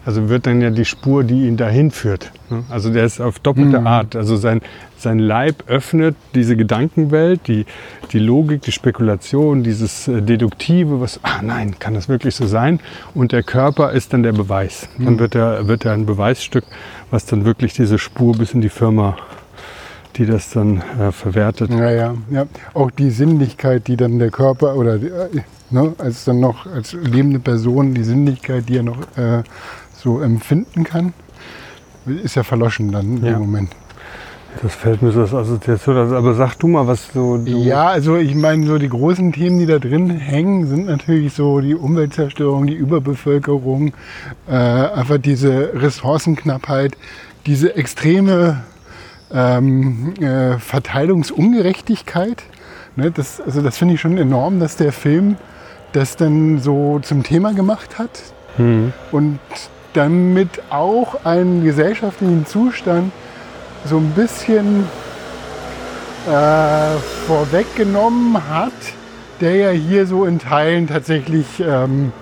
Also wird dann ja die Spur, die ihn dahin führt. Ne? Also der ist auf doppelte mhm. Art. Also sein, sein Leib öffnet diese Gedankenwelt, die, die Logik, die Spekulation, dieses äh, Deduktive, was, ah nein, kann das wirklich so sein? Und der Körper ist dann der Beweis. Dann mhm. wird er, wird er ein Beweisstück, was dann wirklich diese Spur bis in die Firma die das dann äh, verwertet. Ja, ja, ja. Auch die Sinnlichkeit, die dann der Körper oder äh, ne, als dann noch als lebende Person die Sinnlichkeit, die er noch äh, so empfinden kann, ist ja verloschen dann ja. im Moment. Das fällt mir so als Assoziation. Also, aber sag du mal, was so. ja, also ich meine, so die großen Themen, die da drin hängen, sind natürlich so die Umweltzerstörung, die Überbevölkerung, äh, einfach diese Ressourcenknappheit, diese extreme ähm, äh, Verteilungsungerechtigkeit. Ne, das, also das finde ich schon enorm, dass der Film das dann so zum Thema gemacht hat. Mhm. Und damit auch einen gesellschaftlichen Zustand so ein bisschen äh, vorweggenommen hat, der ja hier so in Teilen tatsächlich ähm,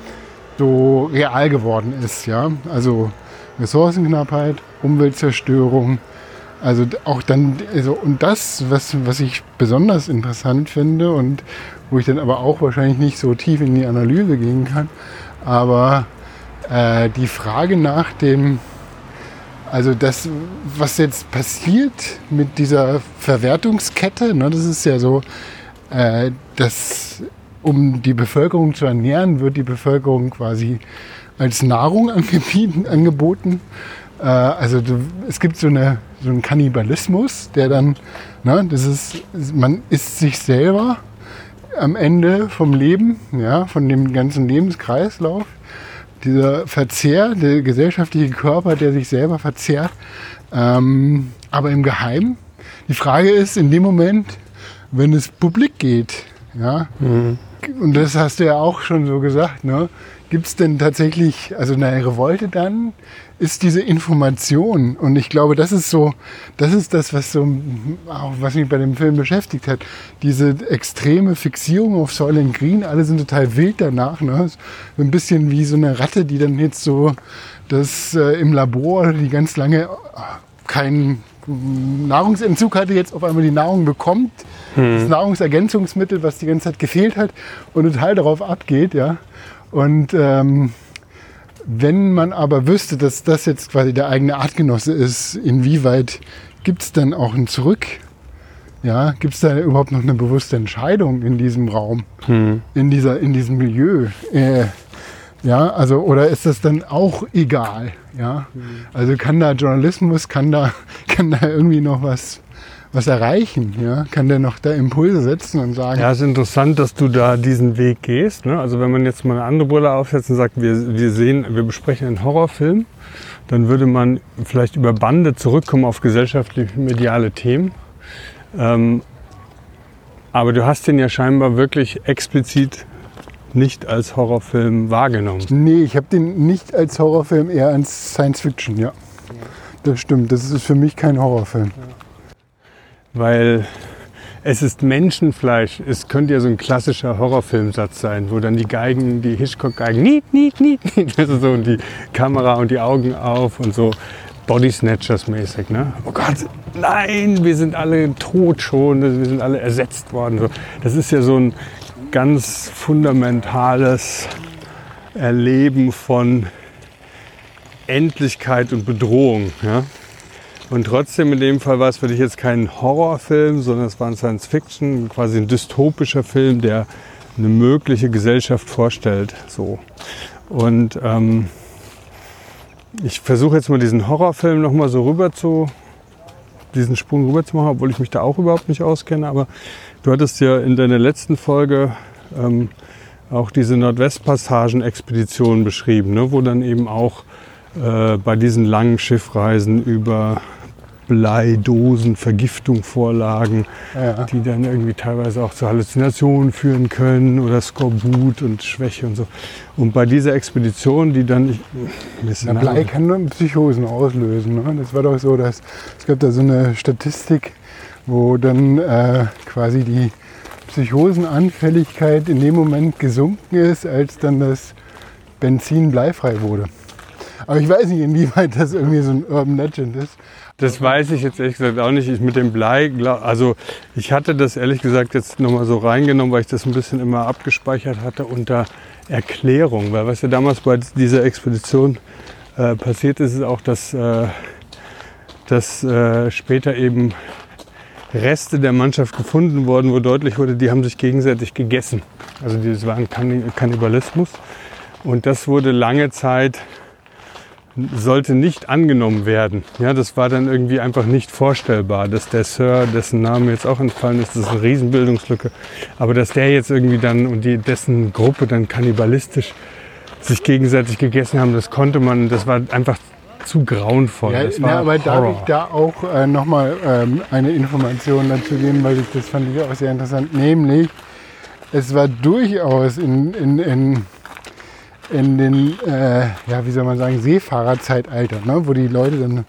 so real geworden ist. Ja? Also Ressourcenknappheit, Umweltzerstörung, Also auch dann, also, und das, was, was ich besonders interessant finde und wo ich dann aber auch wahrscheinlich nicht so tief in die Analyse gehen kann, aber äh, die Frage nach dem, also das, was jetzt passiert mit dieser Verwertungskette, ne, das ist ja so, äh, dass um die Bevölkerung zu ernähren, wird die Bevölkerung quasi als Nahrung angeboten. Äh, also es gibt so, eine, so einen Kannibalismus, der dann, ne, das ist, man isst sich selber am Ende vom Leben, ja, von dem ganzen Lebenskreislauf. Dieser Verzehr, der gesellschaftliche Körper, der sich selber verzehrt, ähm, aber im Geheimen. Die Frage ist in dem Moment, wenn es publik geht, ja, und das hast du ja auch schon so gesagt, ne? Gibt es denn tatsächlich, also eine Revolte dann, ist diese Information. Und ich glaube, das ist so, das ist das, was so, auch was mich bei dem Film beschäftigt hat. Diese extreme Fixierung auf Soylent Green, alle sind total wild danach. Ne? So ein bisschen wie so eine Ratte, die dann jetzt so das äh, im Labor, die ganz lange äh, keinen Nahrungsentzug hatte, jetzt auf einmal die Nahrung bekommt, das Nahrungsergänzungsmittel, was die ganze Zeit gefehlt hat und total darauf abgeht, ja. Und ähm, wenn man aber wüsste, dass das jetzt quasi der eigene Artgenosse ist, inwieweit gibt es dann auch ein Zurück? Ja, gibt es da überhaupt noch eine bewusste Entscheidung in diesem Raum, in, dieser, in diesem Milieu? Äh, ja, also oder ist das dann auch egal? Ja, also kann da Journalismus, kann da, kann da irgendwie noch was, was erreichen? Ja, kann der noch da Impulse setzen und sagen, Ja, es ist interessant, dass du da diesen Weg gehst. Ne? Also wenn man jetzt mal eine andere Brille aufsetzt und sagt, wir, wir sehen, wir besprechen einen Horrorfilm, dann würde man vielleicht über Bande zurückkommen auf gesellschaftlich mediale Themen. Ähm, aber du hast den ja scheinbar wirklich explizit nicht als Horrorfilm wahrgenommen. Nee, ich habe den nicht als Horrorfilm, eher als Science Fiction, ja. Das stimmt, das ist für mich kein Horrorfilm. Weil es ist Menschenfleisch. Es könnte ja so ein klassischer Horrorfilmsatz sein, wo dann die Geigen, die Hitchcock-Geigen, niet, niet, niet, niet, also so und die Kamera und die Augen auf und so Body Snatchers mäßig. Ne? Oh Gott, nein, wir sind alle tot schon, wir sind alle ersetzt worden. So. Das ist ja so ein ganz fundamentales Erleben von Endlichkeit und Bedrohung. Ja? Und trotzdem in dem Fall war es für dich jetzt kein Horrorfilm, sondern es war ein Science-Fiction, quasi ein dystopischer Film, der eine mögliche Gesellschaft vorstellt. So. Und ähm, ich versuche jetzt mal diesen Horrorfilm nochmal so rüber zu, diesen Sprung rüber zu machen, obwohl ich mich da auch überhaupt nicht auskenne. Aber du hattest ja in deiner letzten Folge ähm, auch diese Nordwestpassagen-Expedition beschrieben, ne? wo dann eben auch äh, bei diesen langen Schiffreisen über Bleidosen, Vergiftung vorlagen, Ja. die dann irgendwie teilweise auch zu Halluzinationen führen können oder Skorbut und Schwäche und so. Und bei dieser Expedition, die dann... Ich, Na, Blei kann nur Psychosen auslösen. Ne? Das war doch so, dass es gab da so eine Statistik, wo dann äh, quasi die Psychosenanfälligkeit in dem Moment gesunken ist, als dann das Benzin bleifrei wurde. Aber ich weiß nicht, inwieweit das irgendwie so ein Urban Legend ist. Das weiß ich jetzt ehrlich gesagt auch nicht. Ich mit dem Blei, also ich hatte das ehrlich gesagt jetzt nochmal so reingenommen, weil ich das ein bisschen immer abgespeichert hatte unter Erklärung. Weil was ja damals bei dieser Expedition äh, passiert ist, ist auch, dass, äh, dass äh, später eben Reste der Mannschaft gefunden wurden, wo deutlich wurde, die haben sich gegenseitig gegessen. Also das war ein Kanni- Kannibalismus. Und das wurde lange Zeit sollte nicht angenommen werden. Ja, das war dann irgendwie einfach nicht vorstellbar, dass der Sir, dessen Name jetzt auch entfallen ist, das ist eine Riesenbildungslücke, aber dass der jetzt irgendwie dann und die, dessen Gruppe dann kannibalistisch sich gegenseitig gegessen haben, das konnte man, das war einfach zu grauenvoll. Ja, na, aber darf Horror. ich da auch äh, nochmal ähm, eine Information dazu geben, weil ich das fand ich auch sehr interessant. Nämlich, es war durchaus in, in, in, in den, äh, ja, wie soll man sagen, Seefahrerzeitalter, ne, wo die Leute dann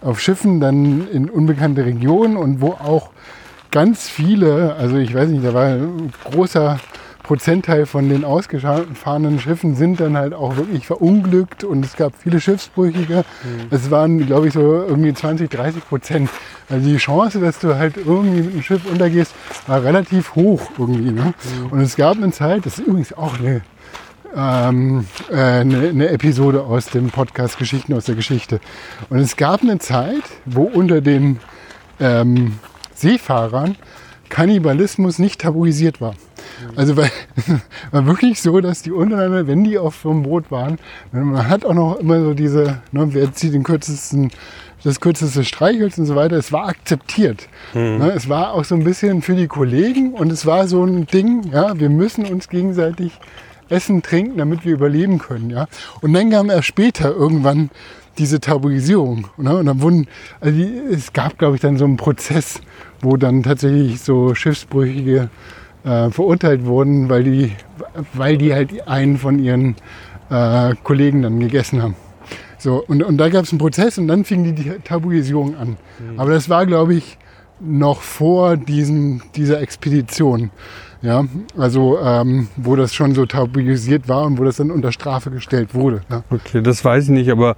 auf Schiffen dann in unbekannte Regionen und wo auch ganz viele, also ich weiß nicht, da war ein großer Prozentteil von den ausgefahrenen Schiffen sind dann halt auch wirklich verunglückt und es gab viele Schiffsbrüchige. Es waren, glaube ich, so irgendwie 20, 30 Prozent. Also die Chance, dass du halt irgendwie mit einem Schiff untergehst, war relativ hoch irgendwie. Ne? Und es gab eine Zeit, das ist übrigens auch eine, ähm, äh, eine, eine Episode aus dem Podcast Geschichten aus der Geschichte. Und es gab eine Zeit, wo unter den ähm, Seefahrern Kannibalismus nicht tabuisiert war. Also weil, war wirklich so, dass die untereinander, wenn die auf so einem Boot waren, man hat auch noch immer so diese, ne, wer zieht den kürzesten, das kürzeste Streichholz und so weiter, es war akzeptiert. Ne, es war auch so ein bisschen für die Kollegen und es war so ein Ding, ja, wir müssen uns gegenseitig essen, trinken, damit wir überleben können. Ja. Und dann kam erst später irgendwann diese Tabuisierung. Ne? Und dann wurden, also die, es gab, glaube ich, dann so einen Prozess, wo dann tatsächlich so Schiffsbrüchige äh, verurteilt wurden, weil die, weil die halt einen von ihren äh, Kollegen dann gegessen haben. So, und, und da gab es einen Prozess und dann fing die, die Tabuisierung an. Aber das war, glaube ich, noch vor diesem, dieser Expedition. Ja, also ähm, wo das schon so tabuisiert war und wo das dann unter Strafe gestellt wurde. Ja. Okay, das weiß ich nicht, aber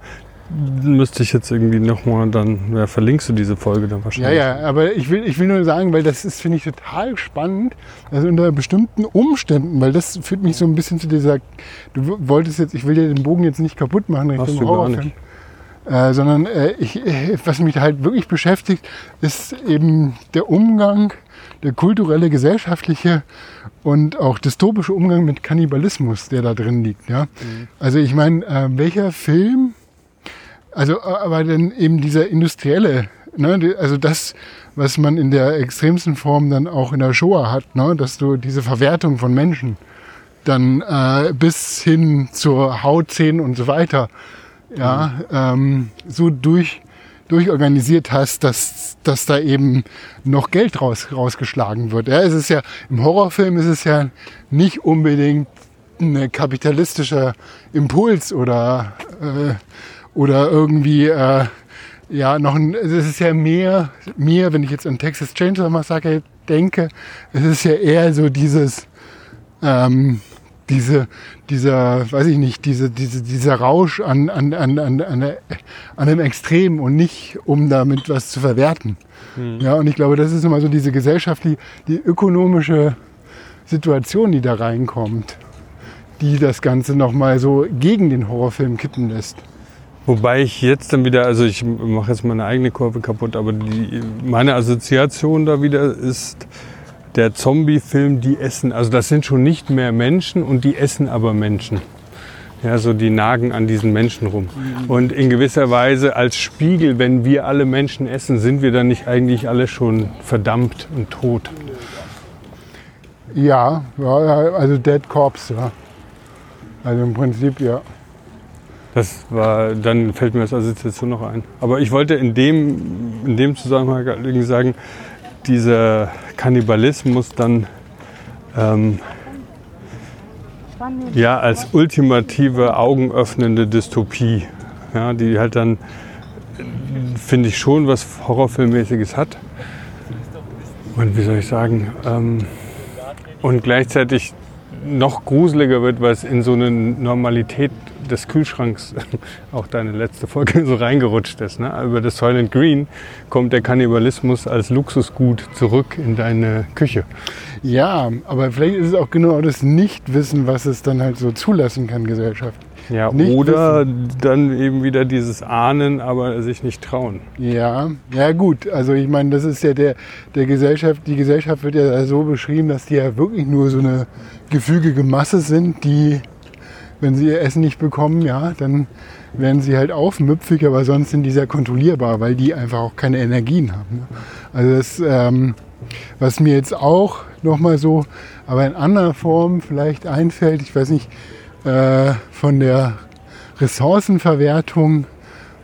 müsste ich jetzt irgendwie nochmal dann, ja, verlinkst du diese Folge dann Ja, wahrscheinlich. ja, aber ich will, ich will nur sagen, weil das ist, finde ich, total spannend, also unter bestimmten Umständen, weil das führt mich so ein bisschen zu dieser, du wolltest jetzt, ich will dir den Bogen jetzt nicht kaputt machen Hast Richtung du gar Horrorfilm, nicht. äh, sondern äh, ich, äh, was mich halt wirklich beschäftigt, ist eben der Umgang, der kulturelle, gesellschaftliche und auch dystopische Umgang mit Kannibalismus, der da drin liegt. Ja? Also ich meine, äh, welcher Film also, äh, aber dann eben dieser industrielle, ne, also das, was man in der extremsten Form dann auch in der Shoah hat, ne, dass du diese Verwertung von Menschen dann äh, bis hin zur Haut, Zähnen und so weiter, ja, ähm, so durch, durchorganisiert hast, dass, dass da eben noch Geld raus, rausgeschlagen wird. Ja, es ist ja, im Horrorfilm ist es ja nicht unbedingt ein kapitalistischer Impuls oder, äh, oder irgendwie, äh, ja, noch ein, es ist ja mehr, mehr, wenn ich jetzt an Texas Chainsaw Massacre denke, es ist ja eher so dieses, ähm, diese, dieser, weiß ich nicht, diese, diese, dieser Rausch an, an, an, an, an, an einem Extrem und nicht, um damit was zu verwerten. Ja, und ich glaube, das ist immer so diese gesellschaftliche, die ökonomische Situation, die da reinkommt, die das Ganze nochmal so gegen den Horrorfilm kippen lässt. Wobei ich jetzt dann wieder, also ich mache jetzt meine eigene Kurve kaputt, aber die, meine Assoziation da wieder ist der Zombie-Film, die essen. Also das sind schon nicht mehr Menschen und die essen aber Menschen. Ja, so die nagen an diesen Menschen rum. Und in gewisser Weise als Spiegel, wenn wir alle Menschen essen, sind wir dann nicht eigentlich alle schon verdammt und tot. Ja, also Dead Corpse, ja. Also im Prinzip, ja. Das war, dann fällt mir das Assoziation noch ein. Aber ich wollte in dem, in dem Zusammenhang sagen, dieser Kannibalismus dann ähm, ja als ultimative augenöffnende Dystopie, ja, die halt dann finde ich schon was Horrorfilmmäßiges hat. Und wie soll ich sagen, ähm, und gleichzeitig noch gruseliger wird, weil es in so eine Normalität des Kühlschranks, auch deine letzte Folge, so reingerutscht ist. Ne? Über das Soylent Green kommt der Kannibalismus als Luxusgut zurück in deine Küche. Ja, aber vielleicht ist es auch genau das Nichtwissen, was es dann halt so zulassen kann, Gesellschaft. Ja, Nicht oder dann eben wieder dieses Ahnen, aber sich nicht trauen. Ja, ja gut. Also ich meine, das ist ja der, der Gesellschaft, die Gesellschaft wird ja so beschrieben, dass die ja wirklich nur so eine gefügige Masse sind, die, wenn sie ihr Essen nicht bekommen, ja, dann werden sie halt aufmüpfig, aber sonst sind die sehr kontrollierbar, weil die einfach auch keine Energien haben. Ne? Also das, ähm, was mir jetzt auch nochmal so, aber in anderer Form vielleicht einfällt, ich weiß nicht, äh, von der Ressourcenverwertung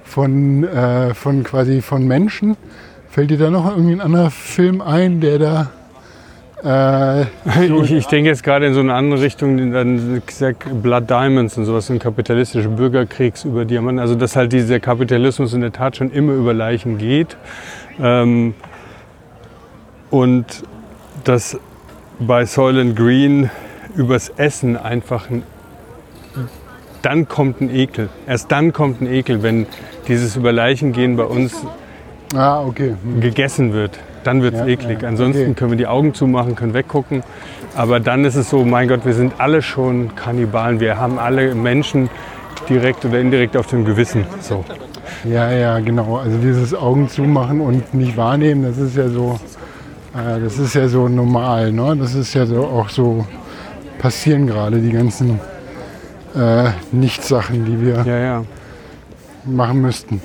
von, äh, von quasi von Menschen. Fällt dir da noch irgendwie ein anderer Film ein, der da äh, Ich, ich denke jetzt gerade in so eine andere Richtung, dann Blood Diamonds und sowas, so ein kapitalistischer Bürgerkriegs über Diamanten. Also dass halt dieser Kapitalismus in der Tat schon immer über Leichen geht. Ähm, und dass bei Soylent Green übers Essen einfach ein, dann kommt ein Ekel. Erst dann kommt ein Ekel, wenn dieses über Leichen gehen bei uns Ah, okay. Hm. gegessen wird. Dann wird es Ja, eklig. ja, Ansonsten okay. können wir die Augen zumachen, können weggucken. Aber dann ist es so, mein Gott, wir sind alle schon Kannibalen. Wir haben alle Menschen direkt oder indirekt auf dem Gewissen. So. Ja, ja, genau. Also dieses Augen zumachen und nicht wahrnehmen, das ist ja so, äh, das ist ja so normal. Ne? Das ist ja so auch so passieren gerade die ganzen äh, Nichtsachen, die wir Ja, machen müssten.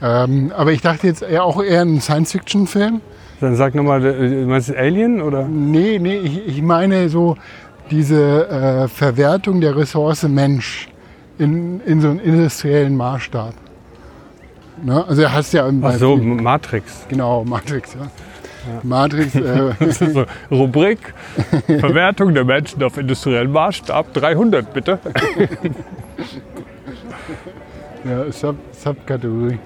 Ähm, aber ich dachte jetzt eher auch eher ein Science-Fiction-Film. Dann sag nochmal, äh, meinst du Alien oder? Nee, nee, ich, ich meine so diese äh, Verwertung der Ressource Mensch in, in so einem industriellen Maßstab. Ne? Also du hast ja im Ach so, Beispiel- Matrix. Genau, Matrix. Ja. Matrix, äh, Das ist so, Rubrik Verwertung der Menschen auf industriellen Maßstab 300 bitte. ja, Sub, Subkategorie.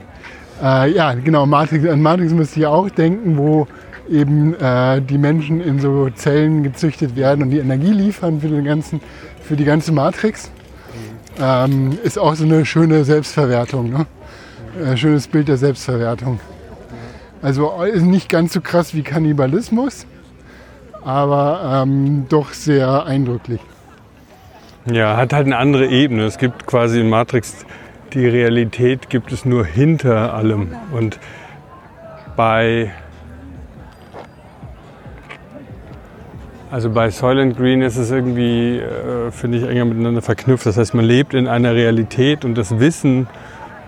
Äh, ja, genau, Matrix, an Matrix müsste ich auch denken, wo eben äh, die Menschen in so Zellen gezüchtet werden und die Energie liefern für, den ganzen, für die ganze Matrix. Ähm, ist auch so eine schöne Selbstverwertung. Ne? Äh, schönes Bild der Selbstverwertung. Also ist nicht ganz so krass wie Kannibalismus, aber ähm, doch sehr eindrücklich. Ja, hat halt eine andere Ebene. Es gibt quasi in Matrix die Realität gibt es nur hinter allem. Und bei also bei Soylent Green ist es irgendwie, äh, finde ich, enger miteinander verknüpft. Das heißt, man lebt in einer Realität und das Wissen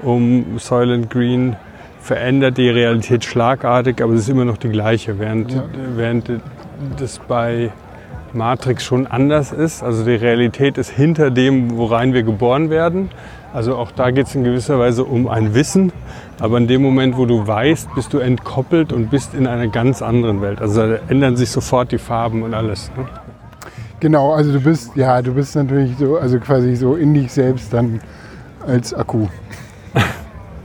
um Soylent Green verändert die Realität schlagartig, aber es ist immer noch die gleiche, während, Ja. während das bei Matrix schon anders ist. Also die Realität ist hinter dem, worein wir geboren werden. Also auch da geht es in gewisser Weise um ein Wissen. Aber in dem Moment, wo du weißt, bist du entkoppelt und bist in einer ganz anderen Welt. Also da ändern sich sofort die Farben und alles. Ne? Genau, also du bist, ja, du bist natürlich so, also quasi so in dich selbst dann als Akku.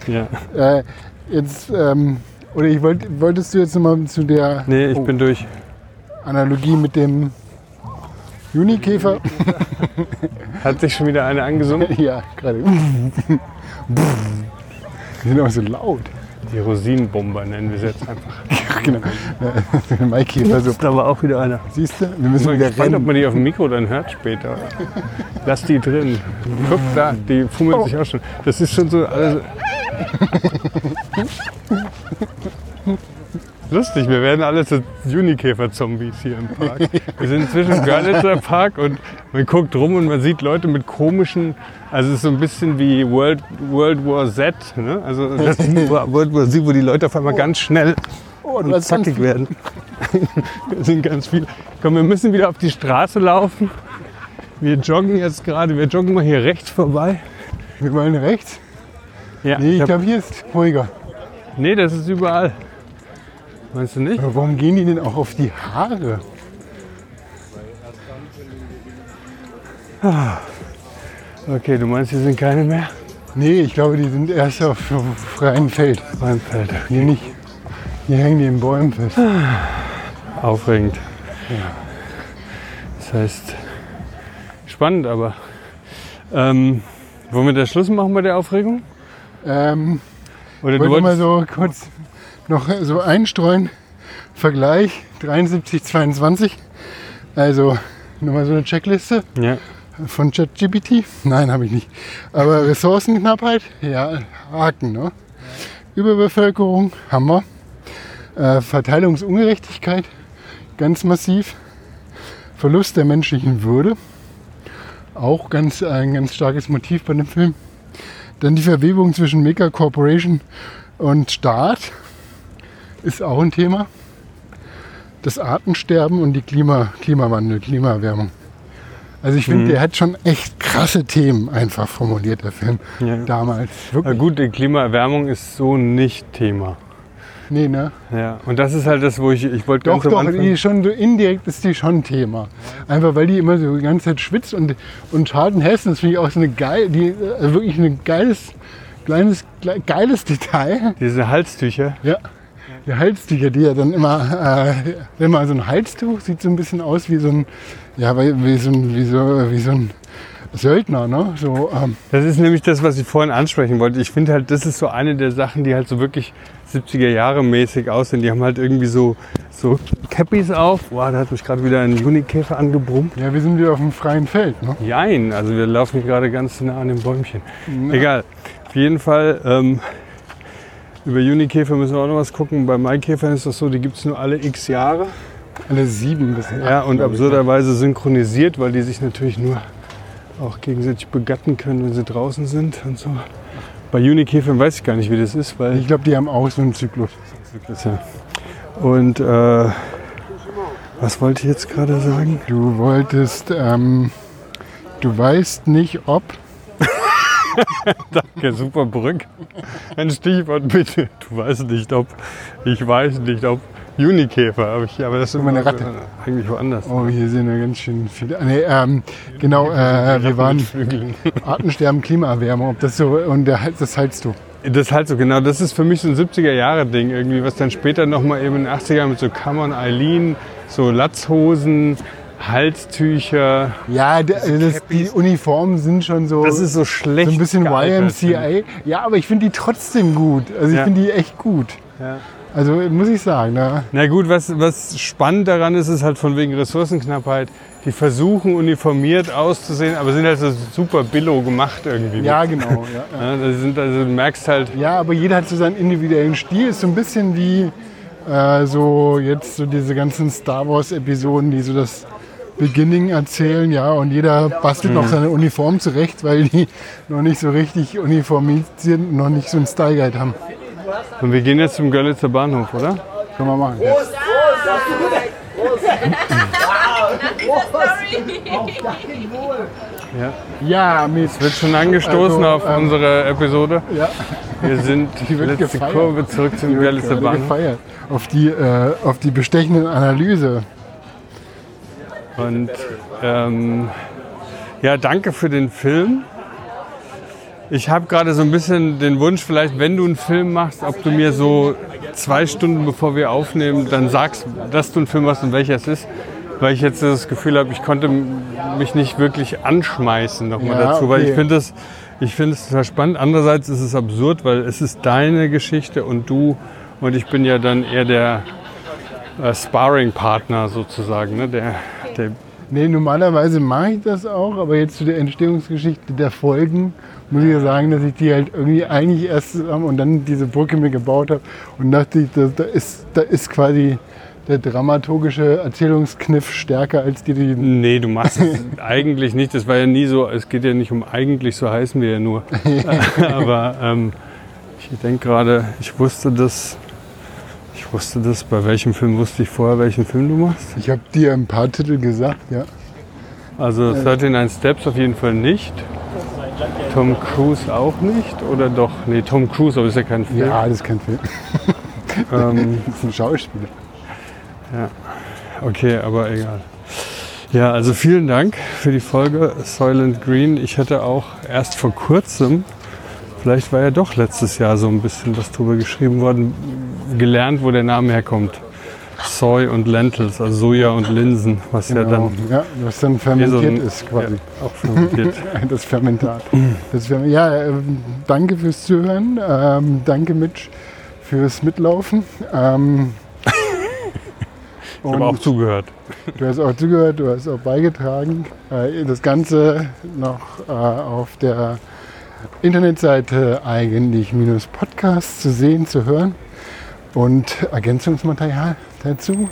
Ja. Äh, jetzt, ähm, oder ich wollt, wolltest du jetzt nochmal zu der Nee, ich Oh. bin durch. Analogie mit dem Junikäfer? Hat sich schon wieder eine angesungen? ja, gerade. Die sind auch so laut. Die Rosinenbomber nennen wir sie jetzt einfach. genau. Der Maikäfer so. ist aber auch wieder einer. Siehst du? Wir müssen wieder gespannt, ob rennen. man die auf dem Mikro dann hört später. Lass die drin. Guck da, die fummeln sich auch schon. Das ist schon so alles. Lustig, wir werden alle zu Junikäfer-Zombies hier im Park. Wir sind zwischen Görlitzer Park und man guckt rum und man sieht Leute mit komischen, also es ist so ein bisschen wie World, World War Z, ne? also das World War Z, wo die Leute auf einmal ganz schnell Oh, und zackig werden. Wir sind ganz viele. Komm, wir müssen wieder auf die Straße laufen. Wir joggen jetzt gerade, wir joggen mal hier rechts vorbei. Wir wollen rechts. Ja, Nee, ich ich glaube, hier ist ruhiger. nee, das ist überall. Meinst du nicht? Aber warum gehen die denn auch auf die Haare? Okay, du meinst, hier sind keine mehr? Nee, ich glaube, die sind erst auf dem freien Feld. Beim Feld. Hier nicht. Hier hängen die in Bäumen fest. Aufregend. Das heißt, spannend, aber. Ähm, wollen wir das Schluss machen bei der Aufregung? Ähm, Oder du wollte mal wolltest, so kurz noch so einstreuen. Vergleich 73, 22. Also nochmal so eine Checkliste ja, von ChatGPT. Nein, habe ich nicht. Aber Ressourcenknappheit, ja, Haken. Ne? Überbevölkerung, haben wir. Äh, Verteilungsungerechtigkeit, ganz massiv. Verlust der menschlichen Würde, auch ganz, ein ganz starkes Motiv bei dem Film. Dann die Verwebung zwischen Mega Corporation und Staat ist auch ein Thema. Das Artensterben und die Klima, Klimawandel, Klimaerwärmung. Also ich finde, Mhm. der hat schon echt krasse Themen einfach formuliert, der Film. ja. Damals. Na Wirklich. gut, die Klimaerwärmung ist so nicht Thema. Nee, ne? Ja, und das ist halt das, wo ich, ich wollte Doch, ganz doch, Anfang, die schon so indirekt ist die schon Thema. Einfach weil die immer so die ganze Zeit schwitzt und, und Charlton Heston, das finde ich auch so eine geil, die, äh, wirklich ein geiles, kleines, geiles Detail. diese Halstücher, Ja. Die Halstücher, die ja dann immer, äh, immer so ein Halstuch, sieht so ein bisschen aus wie so ein, ja, wie so ein, wie so, wie so ein Söldner, ne? So, ähm, Das ist nämlich das, was ich vorhin ansprechen wollte. Ich finde halt, das ist so eine der Sachen, die halt so wirklich 70er Jahre mäßig aussehen. Die haben halt irgendwie so, so Cappies auf. Boah, da hat mich gerade wieder ein Junikäfer angebrummt. ja, wir sind wieder auf dem freien Feld, ne? Jein, also wir laufen hier gerade ganz nah an dem Bäumchen. Egal. Auf jeden Fall, ähm, über Junikäfer müssen wir auch noch was gucken. Bei Maikäfern ist das so, die gibt es nur alle x Jahre. Alle sieben bis Ja, und absurderweise synchronisiert, weil die sich natürlich nur auch gegenseitig begatten können, wenn sie draußen sind und so. Bei Junikäfern weiß ich gar nicht, wie das ist, weil Ich glaube, die haben auch so einen Zyklus. das ja. Und äh, was wollte ich jetzt gerade sagen? Du wolltest, ähm, du weißt nicht, ob. Ja, super Brück. Ein Stichwort bitte. Du weißt nicht, ob. Ich weiß nicht, ob. Junikäfer habe ich, aber das ist Meine immer Ratte. eigentlich woanders. Oh, hier sind ja ganz schön viele. Nee, ähm, genau, äh, wir waren. Artensterben, Klimaerwärmung. Ob das so und das haltst du. Das halt so, genau. Das ist für mich so ein 70er-Jahre-Ding irgendwie, was dann später nochmal eben in den 80ern mit so Kammern Eileen, so Latzhosen, Halstücher. Ja, das, die Uniformen sind schon so. Das ist so schlecht. so ein bisschen gealtert, YMCA. Ja, aber ich finde die trotzdem gut. Also ich Ja. finde die echt gut. Ja. Also muss ich sagen. Ne? Na gut, was, was spannend daran ist, ist halt von wegen Ressourcenknappheit. Die versuchen uniformiert auszusehen, aber sind halt so super billo gemacht irgendwie. Ja, genau. Ja, ja. Ja, das sind, also du merkst halt, ja, aber jeder hat so seinen individuellen Stil. Ist so ein bisschen wie äh, so jetzt so diese ganzen Star Wars Episoden, die so das Beginning erzählen, ja, und jeder bastelt Mhm. noch seine Uniform zurecht, weil die noch nicht so richtig uniformiert sind und noch nicht so einen Style Guide haben. und wir gehen jetzt zum Görlitzer Bahnhof, oder? Können wir machen. Ja. Ja, Mist. Wird schon angestoßen Also, auf ähm, unsere Episode. Ja, Wir sind die wird letzte gefeiert. Kurve zurück zum Görlitzer Bahnhof. gefeiert. Auf die, äh, auf die bestechenden Analyse. Und ähm, ja, danke für den Film. Ich habe gerade so ein bisschen den Wunsch, vielleicht, wenn du einen Film machst, ob du mir so zwei Stunden bevor wir aufnehmen, dann sagst, dass du einen Film machst und welcher es ist. Weil ich jetzt das Gefühl habe, ich konnte mich nicht wirklich anschmeißen nochmal Ja, dazu. Weil okay. ich finde es ich finde es total spannend. Andererseits ist es absurd, weil es ist deine Geschichte und du und ich bin ja dann eher der äh, Sparring-Partner sozusagen, ne? der, der Nee, normalerweise mache ich das auch, aber jetzt zu der Entstehungsgeschichte der Folgen muss ich ja sagen, dass ich die halt irgendwie eigentlich erst zusammen und dann diese Brücke mir gebaut habe und dachte ich, da, da, ist, da ist quasi der dramaturgische Erzählungskniff stärker als die, die Nee, du machst es eigentlich nicht. Das war ja nie so. Es geht ja nicht um eigentlich, so heißen wir ja nur. Aber ähm, ich denke gerade, ich wusste das. Ich wusste das. Bei welchem Film wusste ich vorher, welchen Film du machst? Ich habe dir ein paar Titel gesagt, ja. Also 39 Steps auf jeden Fall nicht. Tom Cruise auch nicht. Oder doch? Nee, Tom Cruise, aber ist ja kein Film. Ja, das ist kein Film. Ähm, Das ist ein Schauspieler. Okay, aber egal. Ja, also vielen Dank für die Folge Soylent Green. Ich hatte auch erst vor kurzem, vielleicht war ja doch letztes Jahr so ein bisschen was drüber geschrieben worden, gelernt, wo der Name herkommt. Soy und Lentils, also Soja und Linsen, was ja Genau. dann Ja, was dann fermentiert ein- ist quasi. ja, auch fermentiert. Das Fermentat. Das Ferm ja, ähm, danke fürs Zuhören. Ähm, danke, Mitch, fürs Mitlaufen. Ähm, Ich habe auch zugehört. du hast auch zugehört, du hast auch beigetragen. Äh, das Ganze noch äh, auf der Internetseite eigentlich-podcast zu sehen, zu hören und Ergänzungsmaterial dazu.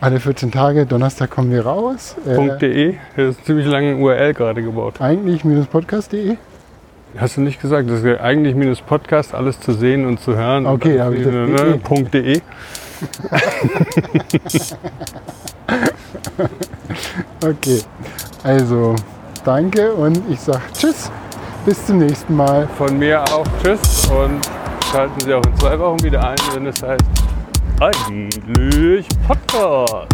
Alle 14 Tage, Donnerstag kommen wir raus. Äh, .de, das ist ziemlich lange URL gerade gebaut. eigentlich-podcast.de. Hast du nicht gesagt, das ist eigentlich minus Podcast, alles zu sehen und zu hören. Okay, habe ich das ne, .de. Okay, also danke und ich sage Tschüss. Bis zum nächsten Mal. Von mir auch Tschüss und schalten Sie auch in zwei Wochen wieder ein, wenn es heißt eigentlich Podcast.